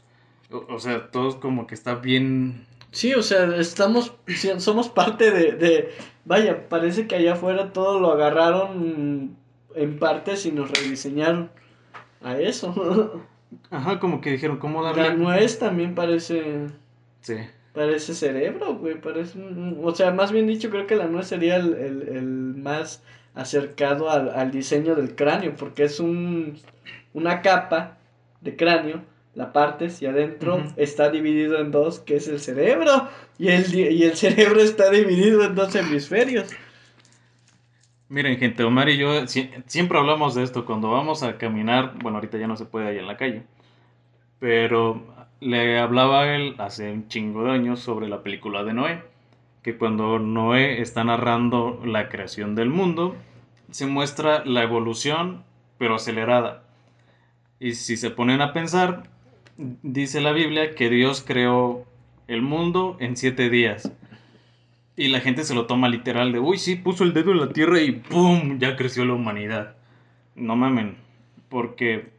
O, o sea, todo como que está bien... Sí, o sea, estamos, somos parte de, de, vaya, parece que allá afuera todo lo agarraron en partes y nos rediseñaron a eso. Ajá, como que dijeron, ¿cómo La darle? nuez también parece, Sí. Parece cerebro, güey, parece, un- o sea, más bien dicho, creo que la nuez sería el, el, el más acercado al, al diseño del cráneo, porque es un, una capa de cráneo, la partes y adentro está dividido en dos, que es el cerebro, y el, di- y el cerebro está dividido en dos hemisferios. Miren, gente, Omar y yo si- siempre hablamos de esto cuando vamos a caminar. Bueno, ahorita ya no se puede ahí en la calle. Pero le hablaba a él hace un chingo de años sobre la película de Noé. Que cuando Noé está narrando la creación del mundo, se muestra la evolución, pero acelerada. Y si se ponen a pensar, dice la Biblia que Dios creó el mundo en siete días. Y la gente se lo toma literal de, uy, sí, puso el dedo en la tierra y ¡pum! Ya creció la humanidad. No mamen, porque,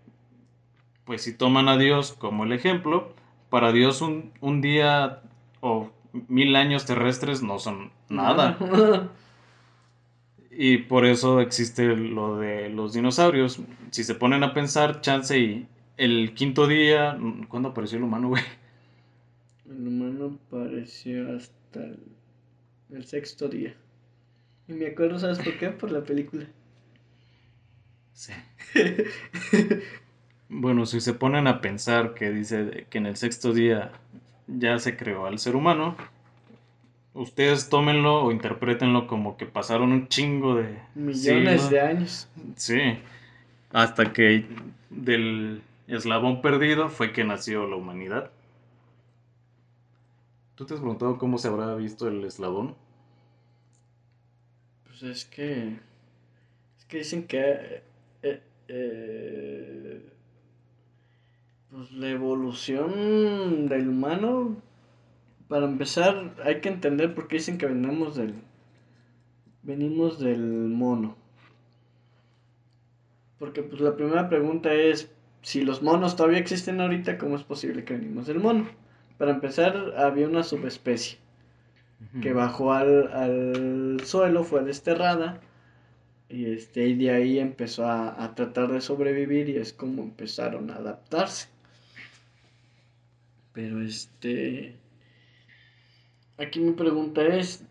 pues si toman a Dios como el ejemplo, para Dios un, un día o mil años terrestres no son nada. Y por eso existe lo de los dinosaurios. Si se ponen a pensar, chance y el quinto día, ¿cuándo apareció el humano, güey? El humano apareció hasta el, el sexto día. Y me acuerdo, ¿sabes por qué? Por la película. Sí. Bueno, si se ponen a pensar que dice que en el sexto día ya se creó al ser humano, ustedes tómenlo o interpretenlo como que pasaron un chingo de Millones de años. Sí, hasta que del eslabón perdido fue que nació la humanidad. ¿Tú te has preguntado cómo se habrá visto el eslabón? Pues es que. Es que dicen que. eh, eh, pues la evolución del humano. Para empezar, hay que entender por qué dicen que venimos del. Venimos del mono. Porque pues la primera pregunta es. Si los monos todavía existen ahorita, ¿cómo es posible que venimos del mono? Para empezar, había una subespecie que bajó al, al suelo, fue desterrada Y, este, y de ahí empezó a, a tratar de sobrevivir y es como empezaron a adaptarse. Pero este... Aquí mi pregunta es,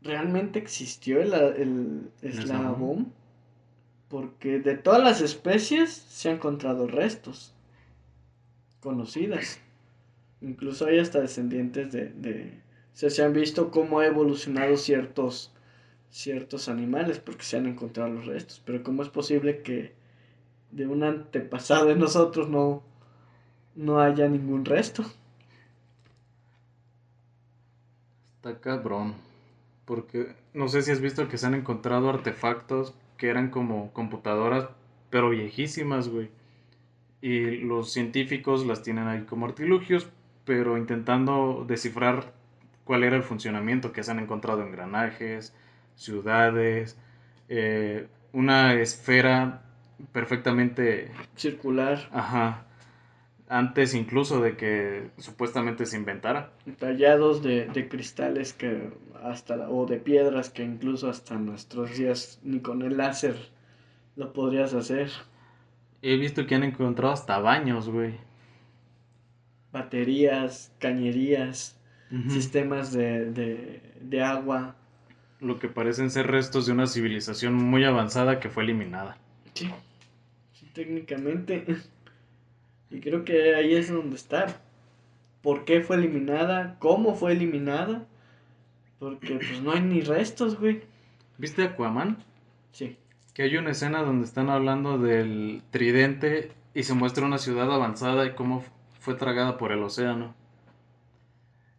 ¿realmente existió el, el eslabón? Porque de todas las especies se han encontrado restos conocidas. Incluso hay hasta descendientes de... de o sea, se han visto cómo ha evolucionado ciertos, ciertos animales porque se han encontrado los restos. Pero ¿cómo es posible que de un antepasado de nosotros no, no haya ningún resto? Está cabrón. Porque no sé si has visto que se han encontrado artefactos que eran como computadoras, pero viejísimas, güey. Y los científicos las tienen ahí como artilugios, pero intentando descifrar cuál era el funcionamiento que se han encontrado engranajes, ciudades, eh, una esfera perfectamente Circular, Ajá. Antes incluso de que supuestamente se inventara. tallados de, de cristales que hasta, o de piedras que incluso hasta nuestros días ni con el láser lo podrías hacer. He visto que han encontrado hasta baños, güey. Baterías, cañerías, sistemas de, de, de agua. Lo que parecen ser restos de una civilización muy avanzada que fue eliminada. Sí, sí, técnicamente. Y creo que ahí es donde está. ¿Por qué fue eliminada? ¿Cómo fue eliminada? Porque pues no hay ni restos, güey. ¿Viste Aquaman? Sí. Que hay una escena donde están hablando del tridente y se muestra una ciudad avanzada y cómo fue tragada por el océano.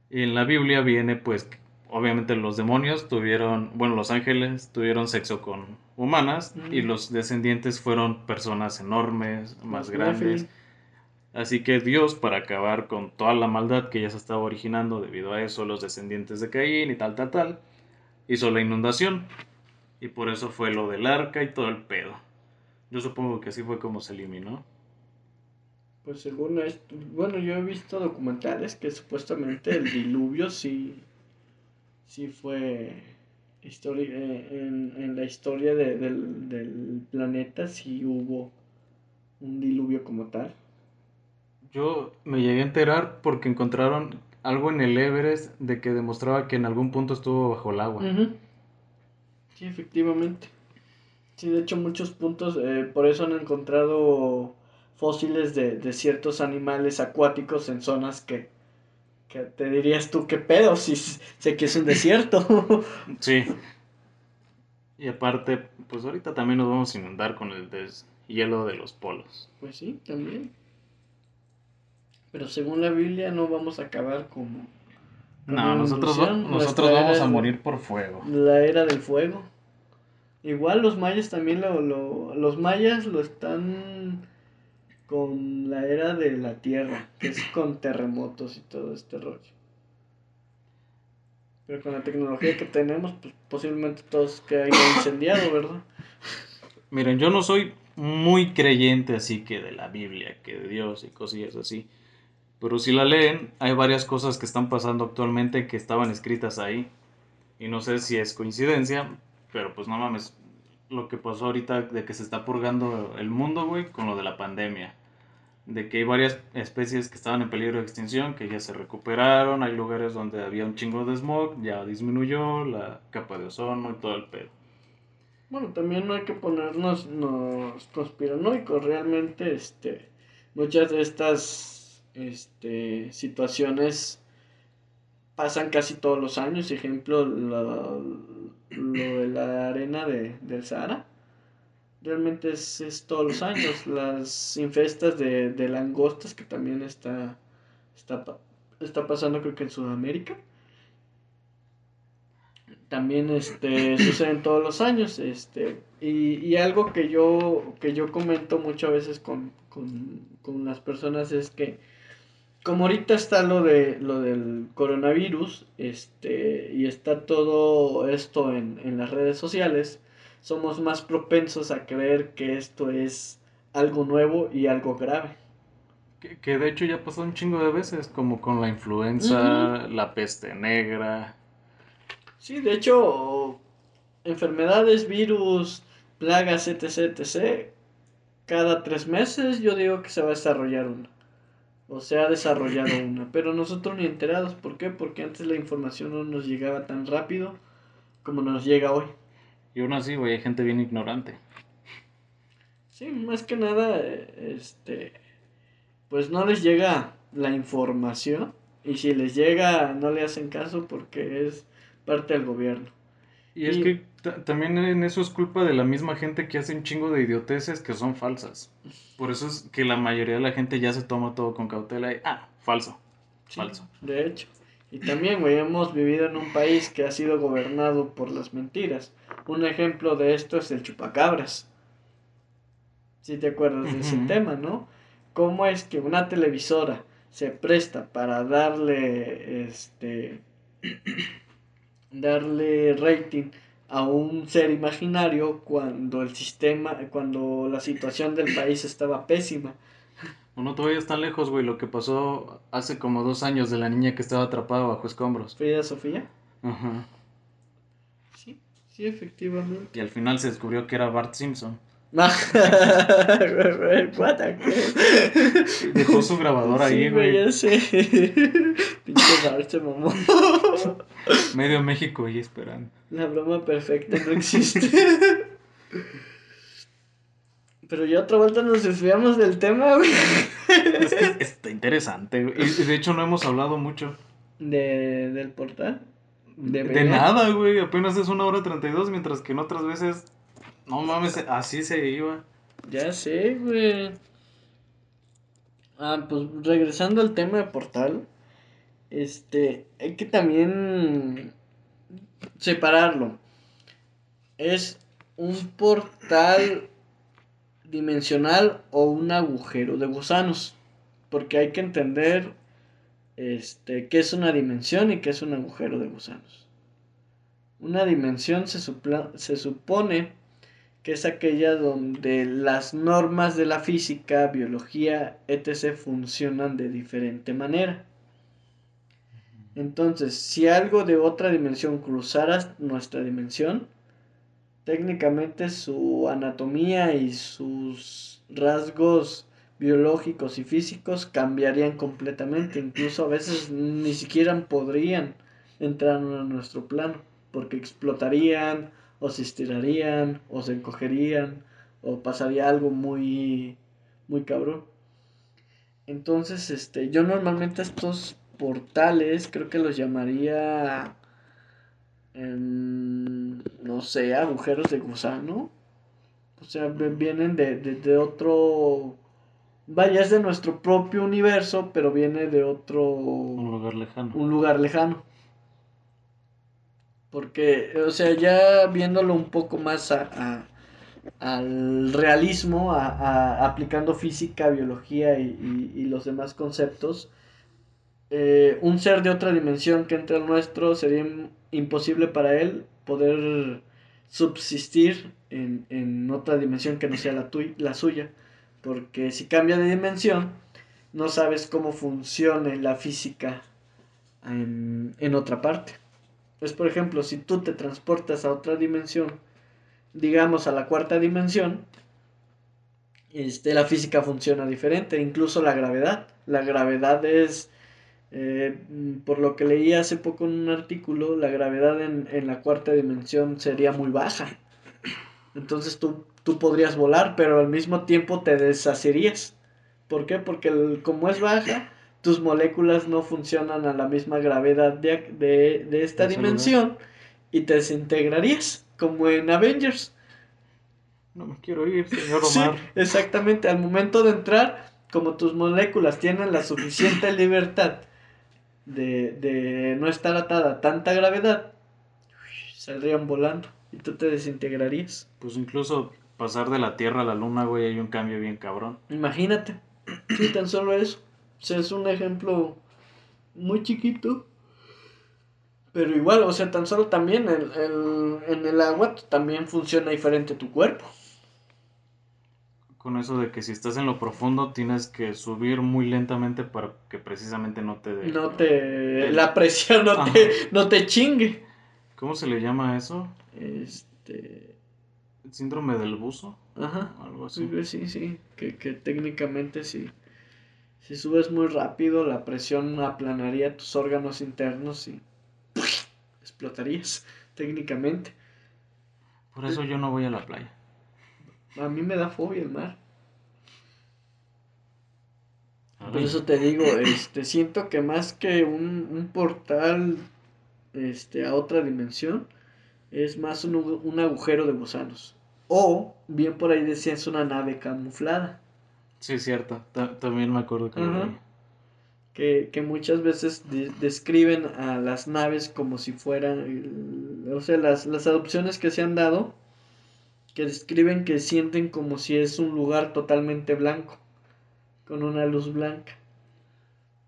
Y en la Biblia viene, pues, obviamente los demonios tuvieron, bueno, los ángeles tuvieron sexo con humanas y Mm. los descendientes fueron personas enormes, más grandes. Así que Dios, para acabar con toda la maldad que ya se estaba originando debido a eso, los descendientes de Caín y tal, tal, tal, hizo la inundación. Y por eso fue lo del arca y todo el pedo. Yo supongo que así fue como se eliminó. Pues según esto, bueno, yo he visto documentales que supuestamente el diluvio sí, sí fue histori- eh, en, en la historia de- del, del planeta, sí hubo un diluvio como tal. Yo me llegué a enterar porque encontraron algo en el Everest de que demostraba que en algún punto estuvo bajo el agua. Sí, efectivamente. Sí, de hecho muchos puntos, eh, por eso han encontrado fósiles de, de ciertos animales acuáticos en zonas que, que te dirías tú, ¿qué pedo? Si sé que es un desierto. Sí. Y aparte, pues ahorita también nos vamos a inundar con el deshielo de los polos. Pues sí, también. Pero según la Biblia no vamos a acabar como No, nosotros, inundación. nosotros Nuestra vamos a morir por fuego. La era del fuego. Igual los mayas también lo, lo- los mayas lo están con la era de la tierra, que es con terremotos y todo este rollo. Pero con la tecnología que tenemos, pues posiblemente todos queden incendiado, ¿verdad? Miren, yo no soy muy creyente así que de la Biblia, que de Dios y cosillas así. Pero si la leen, hay varias cosas que están pasando actualmente que estaban escritas ahí. Y no sé si es coincidencia, pero pues no mames. Lo que pasó ahorita de que se está purgando el mundo, güey, con lo de la pandemia. De que hay varias especies que estaban en peligro de extinción, que ya se recuperaron. Hay lugares donde había un chingo de smog, ya disminuyó la capa de ozono y todo el pedo. Bueno, también no hay que ponernos nos conspiranoicos. Realmente, este, muchas de estas este, situaciones pasan casi todos los años. Ejemplo, lo, lo de la arena de, del Sahara. Realmente es, es todos los años. Las infestas de, de langostas que también está, está, está pasando creo que en Sudamérica. También este, suceden todos los años. Este, y, y algo que yo, que yo comento muchas veces con, con, con las personas es que como ahorita está lo de lo del coronavirus, este, y está todo esto en, en las redes sociales, somos más propensos a creer que esto es algo nuevo y algo grave. Que, que de hecho ya pasó un chingo de veces, como con la influenza, la peste negra. Sí, de hecho, enfermedades, virus, plagas, etc, etc, cada tres meses yo digo que se va a desarrollar una. O se ha desarrollado una. Pero nosotros ni enterados. ¿Por qué? Porque antes la información no nos llegaba tan rápido como nos llega hoy. Y aún así, güey, hay gente bien ignorante. Sí, más que nada, este, pues no les llega la información y si les llega no le hacen caso porque es parte del gobierno. Y es que también en eso es culpa de la misma gente que hace un chingo de idioteces que son falsas. Por eso es que la mayoría de la gente ya se toma todo con cautela y, ah, falso. Sí, Falso. De hecho. Y también, güey, hemos vivido en un país que ha sido gobernado por las mentiras. Un ejemplo de esto es el chupacabras. Si te acuerdas de ese tema, ¿no? ¿Cómo es que una televisora se presta para darle este darle rating a un ser imaginario cuando el sistema, cuando la situación del país estaba pésima? Uno todavía está lejos, güey, lo que pasó hace como dos años de la niña que estaba atrapada bajo escombros. Frida Sofía. Ajá. Sí, sí, efectivamente. Y al final se descubrió que era Bart Simpson. What Dejó su grabador ahí, güey. ya sé. Pinche Bart se mamó. Medio México ahí esperando. La broma perfecta no existe. Pero ya otra vuelta nos desviamos del tema, güey. Es que está interesante, güey. Y de hecho no hemos hablado mucho. De, del portal. De, nada, güey. Apenas es una hora treinta y dos, mientras que en otras veces. No mames, así se iba. Ya sé, güey. Ah, pues regresando al tema de portal. Este, hay que también separarlo. Es un portal dimensional o un agujero de gusanos. Porque hay que entender este, qué es una dimensión y qué es un agujero de gusanos. Una dimensión se, supla- se supone que es aquella donde las normas de la física, biología, etc. funcionan de diferente manera. Entonces, si algo de otra dimensión cruzara nuestra dimensión, técnicamente su anatomía y sus rasgos biológicos y físicos cambiarían completamente. Incluso a veces ni siquiera podrían entrar a nuestro plano, porque explotarían o se estirarían o se encogerían o pasaría algo muy muy cabrón. Entonces, este, yo normalmente estos portales creo que los llamaría em, no sé, agujeros de gusano. O sea, vienen de, de, de otro vaya, es de nuestro propio universo, pero viene de otro Un lugar lejano. un lugar lejano. Porque, o sea, ya viéndolo un poco más a, a- al realismo, a, aplicando física, biología y, y- los demás conceptos, eh, un ser de otra dimensión que entre al nuestro sería im- imposible para él poder subsistir en, en otra dimensión que no sea la, tui- la suya. Porque si cambia de dimensión, no sabes cómo funcione la física en, en otra parte. Es por ejemplo, si tú te transportas a otra dimensión, digamos a la cuarta dimensión, este, la física funciona diferente, incluso la gravedad. La gravedad es, eh, por lo que leí hace poco en un artículo, la gravedad en, en la cuarta dimensión sería muy baja. Entonces tú, tú podrías volar, pero al mismo tiempo te deshacerías. ¿Por qué? Porque el- como es baja, tus moléculas no funcionan a la misma gravedad de, de, de esta dimensión y te desintegrarías, como en Avengers. No me quiero ir, señor Sí, Omar. exactamente, al momento de entrar, como tus moléculas tienen la suficiente libertad de, de no estar atada a tanta gravedad, saldrían volando y tú te desintegrarías. Pues incluso pasar de la Tierra a la Luna, güey, hay un cambio bien cabrón. Imagínate, sí, tan solo eso. O sea, es un ejemplo muy chiquito. Pero igual, o sea, tan solo también el, el- en el agua también funciona diferente tu cuerpo. Con eso de que si estás en lo profundo tienes que subir muy lentamente para que precisamente no te. No te... La presión no Ajá. te, no te chingue. ¿Cómo se le llama eso? Este. El síndrome del buzo, Ajá. algo así. Sí, sí, sí, que, que técnicamente si, si subes muy rápido la presión aplanaría tus órganos internos y explotarías técnicamente. Por eso yo no voy a la playa. A mí me da fobia el mar. Por eso te digo, este, siento que más que un, un portal este, a otra dimensión, es más un, un agujero de gusanos. O, bien por ahí decía, es una nave camuflada. Sí, cierto. Ta- también me acuerdo que Ajá. leí. que, que muchas veces de- describen a las naves como si fueran, o sea, las, las adopciones que se han dado, que describen que sienten como si es un lugar totalmente blanco, con una luz blanca.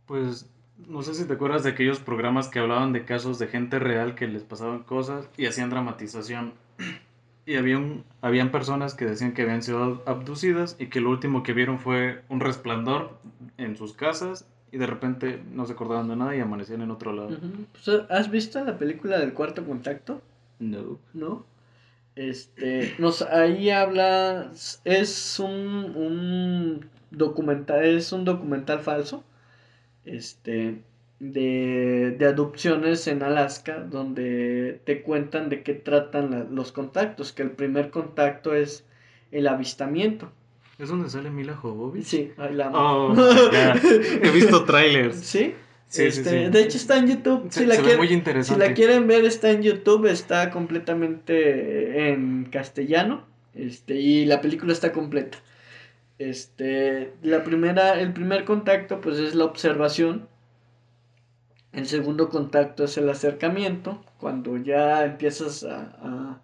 Pues no sé si te acuerdas de aquellos programas que hablaban de casos de gente real que les pasaban cosas y hacían dramatización. Y había un- habían personas que decían que habían sido abducidas y que lo último que vieron fue un resplandor en sus casas y de repente no se acordaban de nada y amanecían en otro lado. Pues, ¿Has visto la película del cuarto contacto? No. ¿No? Este, nos, ahí habla, es un, un documental, es un documental falso, este, de, de adopciones en Alaska, donde te cuentan de qué tratan la- los contactos, que el primer contacto es el avistamiento. ¿Es donde sale Mila Jovovich? Sí, ahí la. Oh. He visto trailers. ¿Sí? Sí, Este, sí. De hecho está en YouTube. Se, si la muy si interesante. la quieren ver, está en YouTube, está completamente en castellano. Este, y la película está completa. Este, la primera, el primer contacto, pues es la observación. El segundo contacto es el acercamiento. Cuando ya empiezas a, a-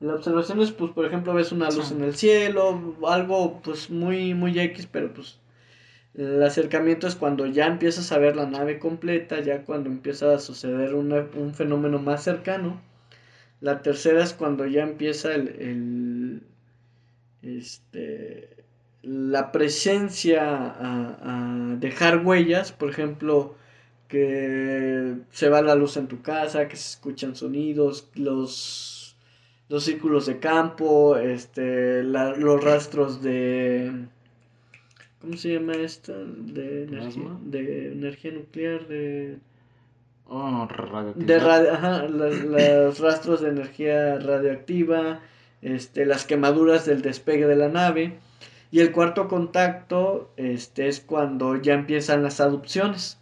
la observación es, pues, por ejemplo, ves una luz Sí. en el cielo, algo, pues, muy, muy X, pero pues el acercamiento es cuando ya empiezas a ver la nave completa, ya cuando empieza a suceder una- un fenómeno más cercano. La tercera es cuando ya empieza el, el- este, la presencia a, a dejar huellas, por ejemplo, que se va la luz en tu casa, que se escuchan sonidos, los, los círculos de campo, este, la- los rastros de... ¿Cómo se llama esta? De energía, de energía nuclear, de... Oh. De radio, ajá, las- los rastros de energía radioactiva, este, las quemaduras del despegue de la nave. Y el cuarto contacto este, es cuando ya empiezan las adopciones.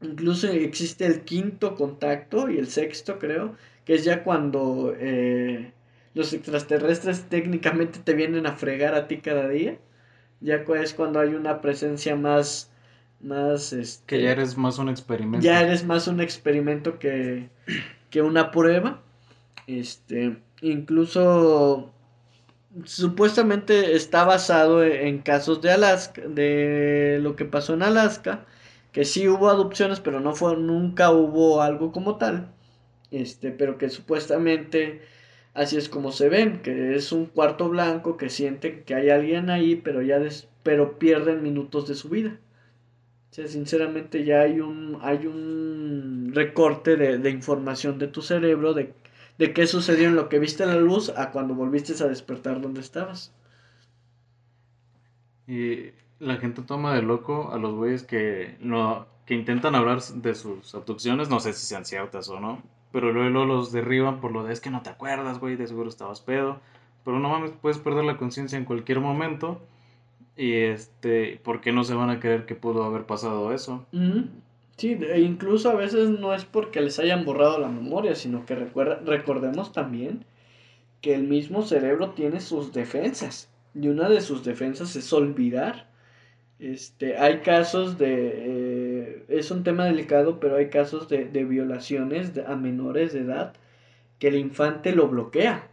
Incluso existe el quinto contacto y el sexto, creo, que es ya cuando eh, los extraterrestres técnicamente te vienen a fregar a ti cada día. Ya es cuando hay una presencia más, más, este, Que ya eres más un experimento. ya eres más un experimento que, que una prueba. Este, incluso supuestamente está basado en casos de Alaska, de lo que pasó en Alaska, que sí hubo adopciones, pero no fue, nunca hubo algo como tal. Este, pero que supuestamente así es como se ven, que es un cuarto blanco que sienten que hay alguien ahí, pero ya des- pero pierden minutos de su vida. O sea, sinceramente ya hay un, hay un recorte de, de información de tu cerebro de, de qué sucedió en lo que viste la luz a cuando volviste a despertar donde estabas. Y la gente toma de loco a los güeyes que, no, que intentan hablar de sus abducciones, no sé si sean ciertas o no, pero luego los derriban por lo de es que no te acuerdas, güey, de seguro estabas pedo. Pero no mames, puedes perder la conciencia en cualquier momento. Y este, ¿por qué no se van a creer que pudo haber pasado eso? Sí, e incluso a veces no es porque les hayan borrado la memoria, sino que recuerda, recordemos también que el mismo cerebro tiene sus defensas. Y una de sus defensas es olvidar. Este, hay casos de... eh, es un tema delicado, pero hay casos de, de violaciones a menores de edad que el infante lo bloquea.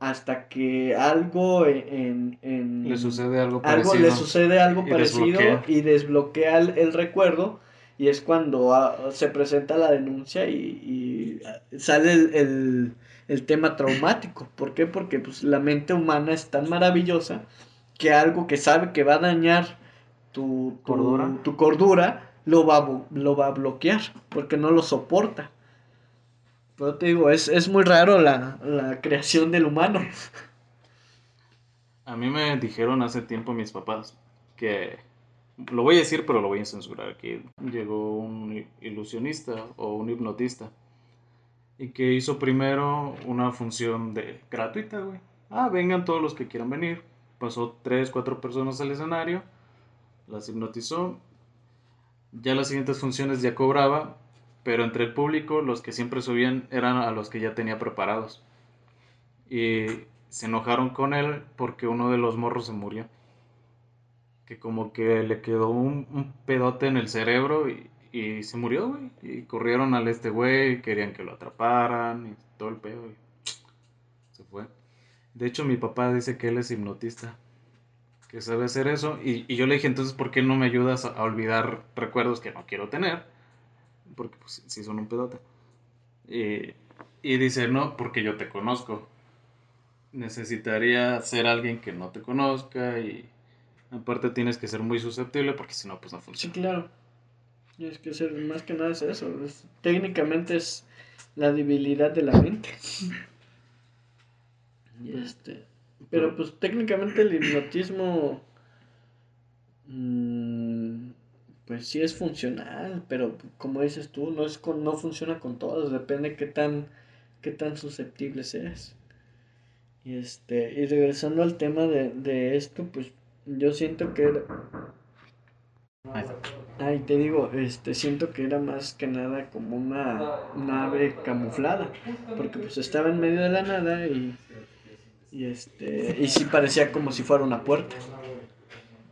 Hasta que algo en... en- Le sucede algo algo parecido. le sucede algo y parecido desbloquea. y desbloquea el, el recuerdo y es cuando ah, se presenta la denuncia y, y, sale el, el- el tema traumático. ¿Por qué? Porque pues, la mente humana es tan maravillosa que algo que sabe que va a dañar tu, tu Cordura. tu cordura lo va, lo va a bloquear porque no lo soporta. Pero te digo, es, es muy raro la, la creación del humano. A mí me dijeron hace tiempo mis papás que, lo voy a decir pero lo voy a censurar, que llegó un ilusionista o un hipnotista y que hizo primero una función de gratuita, güey. Ah, vengan todos los que quieran venir. Pasó tres, cuatro personas al escenario, las hipnotizó. Ya las siguientes funciones ya cobraba, pero entre el público los que siempre subían eran a los que ya tenía preparados. Y se enojaron con él porque uno de los morros se murió. Que como que le quedó un, pedote en el cerebro y, y se murió, güey. Y corrieron al este güey, querían que lo atraparan y todo el pedo. y se fue. De hecho, mi papá dice que él es hipnotista. Que sabe hacer eso. Y, y yo le dije, entonces, ¿por qué no me ayudas a, a olvidar recuerdos que no quiero tener? Porque pues sí son un pedote. Y, y dice, no, porque yo te conozco necesitaría ser alguien que no te conozca y aparte tienes que ser muy susceptible porque si no pues no Sí, funciona. claro. Y es que ser, más que nada es eso. es- técnicamente es la debilidad de la mente. Y este. Pero pues técnicamente el hipnotismo. mm, pues sí es funcional, pero como dices tú, no es con, no funciona con todos, depende qué tan, qué tan susceptible seas. Y este, y regresando al tema de, de esto, pues yo siento que era-. Ay, te digo, este, siento que era más que nada como una nave camuflada, porque pues estaba en medio de la nada y, y este, y sí parecía como si fuera una puerta.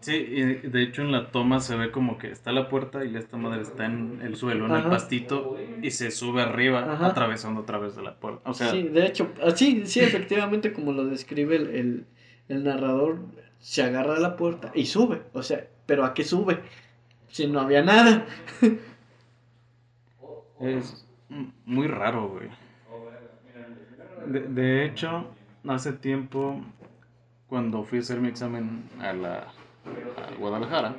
Sí, y de hecho en la toma se ve como que está la puerta y esta madre está en el suelo, en el pastito y se sube arriba Ajá. atravesando a través de la puerta. O sea, Sí, de hecho, así, sí, efectivamente, como lo describe el, el, el narrador, se agarra a la puerta y sube, o sea, pero ¿a qué sube? Si no había nada. Es muy raro, güey. De, de hecho, hace tiempo, cuando fui a hacer mi examen a la a Guadalajara,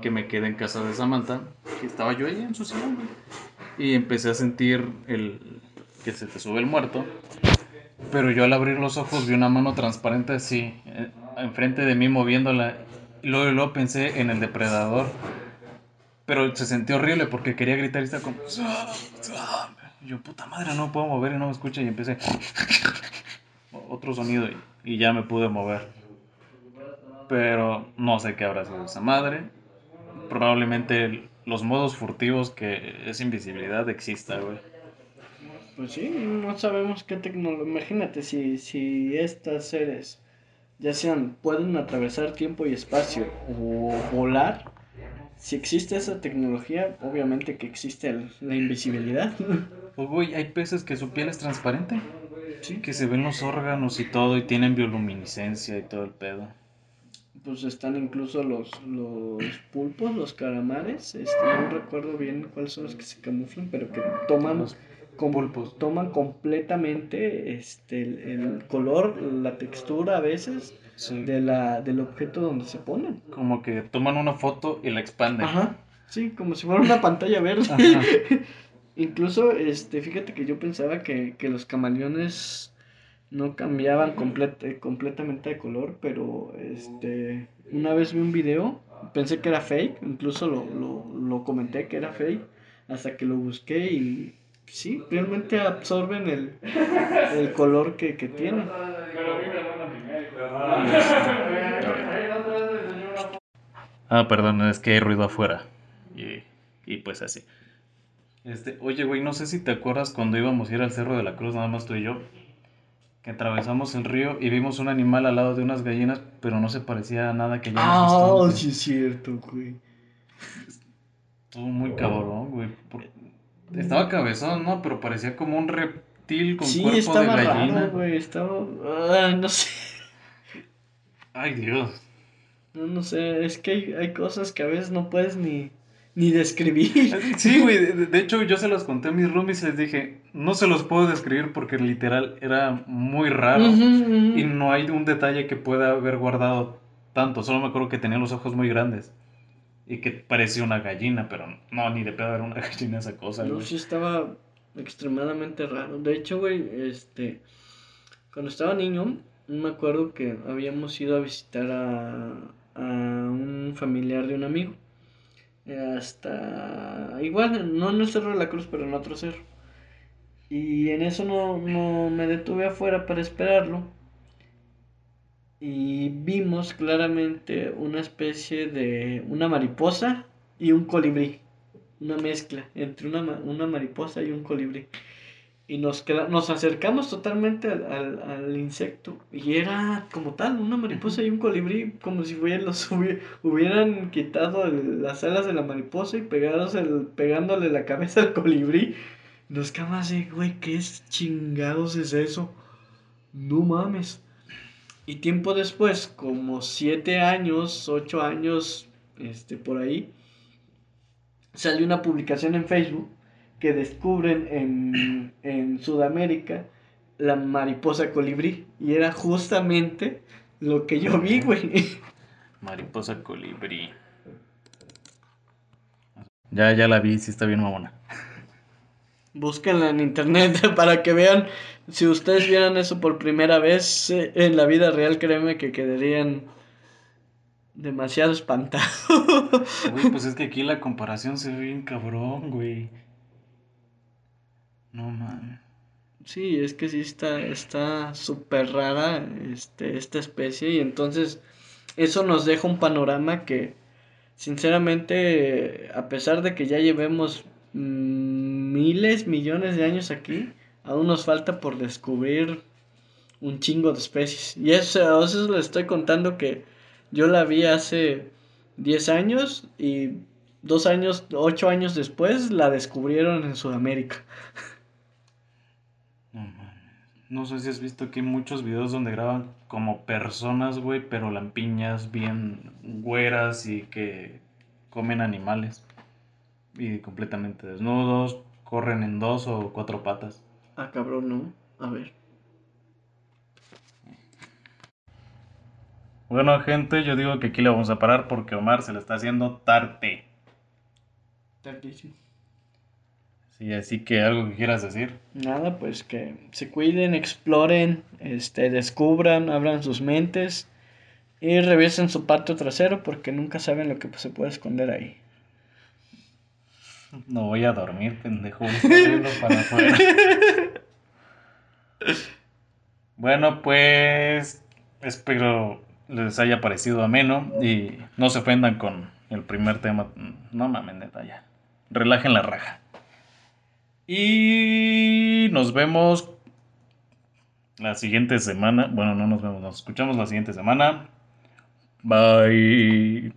que me quedé en casa de Samantha, estaba yo ahí en su sillón, y empecé a sentir el que se te sube el muerto. Pero yo al abrir los ojos vi una mano transparente así, eh, enfrente de mí moviéndola. Y luego, luego pensé en el depredador. Pero se sintió horrible porque quería gritar y estaba como... Y yo, puta madre, no puedo mover y no me escucha. Y empecé... Otro sonido y, y ya me pude mover. Pero no sé qué habrá sido esa madre. Probablemente los modos furtivos que es invisibilidad exista, güey. Pues sí, no sabemos qué tecnología. Imagínate si, si estas seres, ya sean, pueden atravesar tiempo y espacio o volar. Si existe esa tecnología, obviamente que existe el- la invisibilidad. Pues, güey, hay peces que su piel es transparente. Sí, que se ven los órganos y todo y tienen bioluminiscencia y todo el pedo. Pues están incluso los, los pulpos, los calamares. Este, no recuerdo bien cuáles son los que se camuflan, pero que toman, Los pulpos. toman completamente este, el, el color, la textura a veces Sí. de la, del objeto donde se ponen. Como que toman una foto y la expanden. Ajá. Sí, como si fuera una pantalla verde. Ajá. Incluso, este, fíjate que yo pensaba que, que los camaleones no cambiaban complet- eh, completamente de color, pero este, una vez vi un video, pensé que era fake, incluso lo, lo, lo comenté que era fake, hasta que lo busqué y sí, realmente absorben el, el color que, que tienen. Ah, perdón, es que hay ruido afuera. Y, y pues así. Este, oye, güey, no sé si te acuerdas cuando íbamos a ir al Cerro de la Cruz, nada más tú y yo. Que atravesamos el río y vimos un animal al lado de unas gallinas, pero no se parecía a nada que visto Ah, antes. sí es cierto, güey. Estuvo muy cabrón, güey. por- Estaba cabezón, ¿no? Pero parecía como un reptil con Sí, cuerpo de estaba gallina. raro, güey, estaba... ah, no sé. Ay, Dios. No, no sé, es que hay, hay cosas que a veces no puedes ni, ni describir. Sí, güey, de, de hecho yo se los conté a mis roomies y les dije, no se los puedo describir porque literal era muy raro y no hay un detalle que pueda haber guardado tanto, solo me acuerdo que tenía los ojos muy grandes y que parecía una gallina, pero no, ni de pedo era una gallina esa cosa, No, sí estaba extremadamente raro. De hecho, güey, este, cuando estaba niño, me acuerdo que habíamos ido a visitar a, a un familiar de un amigo. Hasta, igual, no en el Cerro de la Cruz, pero en otro cerro. Y en eso no, no me detuve afuera para esperarlo. Y vimos claramente una especie de una mariposa y un colibrí. Una mezcla entre una, una mariposa y un colibrí. Y nos, queda- nos acercamos totalmente al, al- al insecto. Y era como tal, una mariposa y un colibrí, como si hubieran, los hubi- hubieran quitado las alas de la mariposa y pegados el, pegándole la cabeza al colibrí. Nos quedamos así, güey, ¿qué es chingados es eso? No mames. Y tiempo después, como siete años, ocho años, este, por ahí, salió una publicación en Facebook que descubren en, en Sudamérica la mariposa colibrí. Y era justamente lo que yo vi, güey. Mariposa colibrí. Ya, ya la vi, sí está bien mamona. Búsquenla en internet para que vean. Si ustedes vieran eso por primera vez eh, en la vida real, créeme que quedarían demasiado espantados. Güey, pues es que aquí la comparación se ve bien cabrón, güey. No mames. Sí, es que sí está está súper rara este, esta especie y entonces eso nos deja un panorama que sinceramente a pesar de que ya llevemos mm, miles, millones de años aquí, aún nos falta por descubrir un chingo de especies. Y eso, eso les estoy contando que yo la vi hace 10 años y dos años, ocho años después la descubrieron en Sudamérica. No sé si has visto que hay muchos videos donde graban como personas, güey, pero lampiñas bien güeras y que comen animales. Y completamente desnudos, corren en dos o cuatro patas. Ah, cabrón, no. A ver. Bueno, gente, yo digo que aquí le vamos a parar porque Omar se le está haciendo tarde. Tardísimo. Sí, así que algo que quieras decir. Nada, pues que se cuiden, exploren, este, descubran, abran sus mentes y revisen su patio trasero porque nunca saben lo que se puede esconder ahí. No voy a dormir, pendejo. voy para afuera. Bueno, pues espero les haya parecido ameno y no se ofendan con el primer tema. No mames, neta, ya. Relajen la raja. Y nos vemos la siguiente semana. Bueno, no nos vemos, nos escuchamos la siguiente semana. Bye.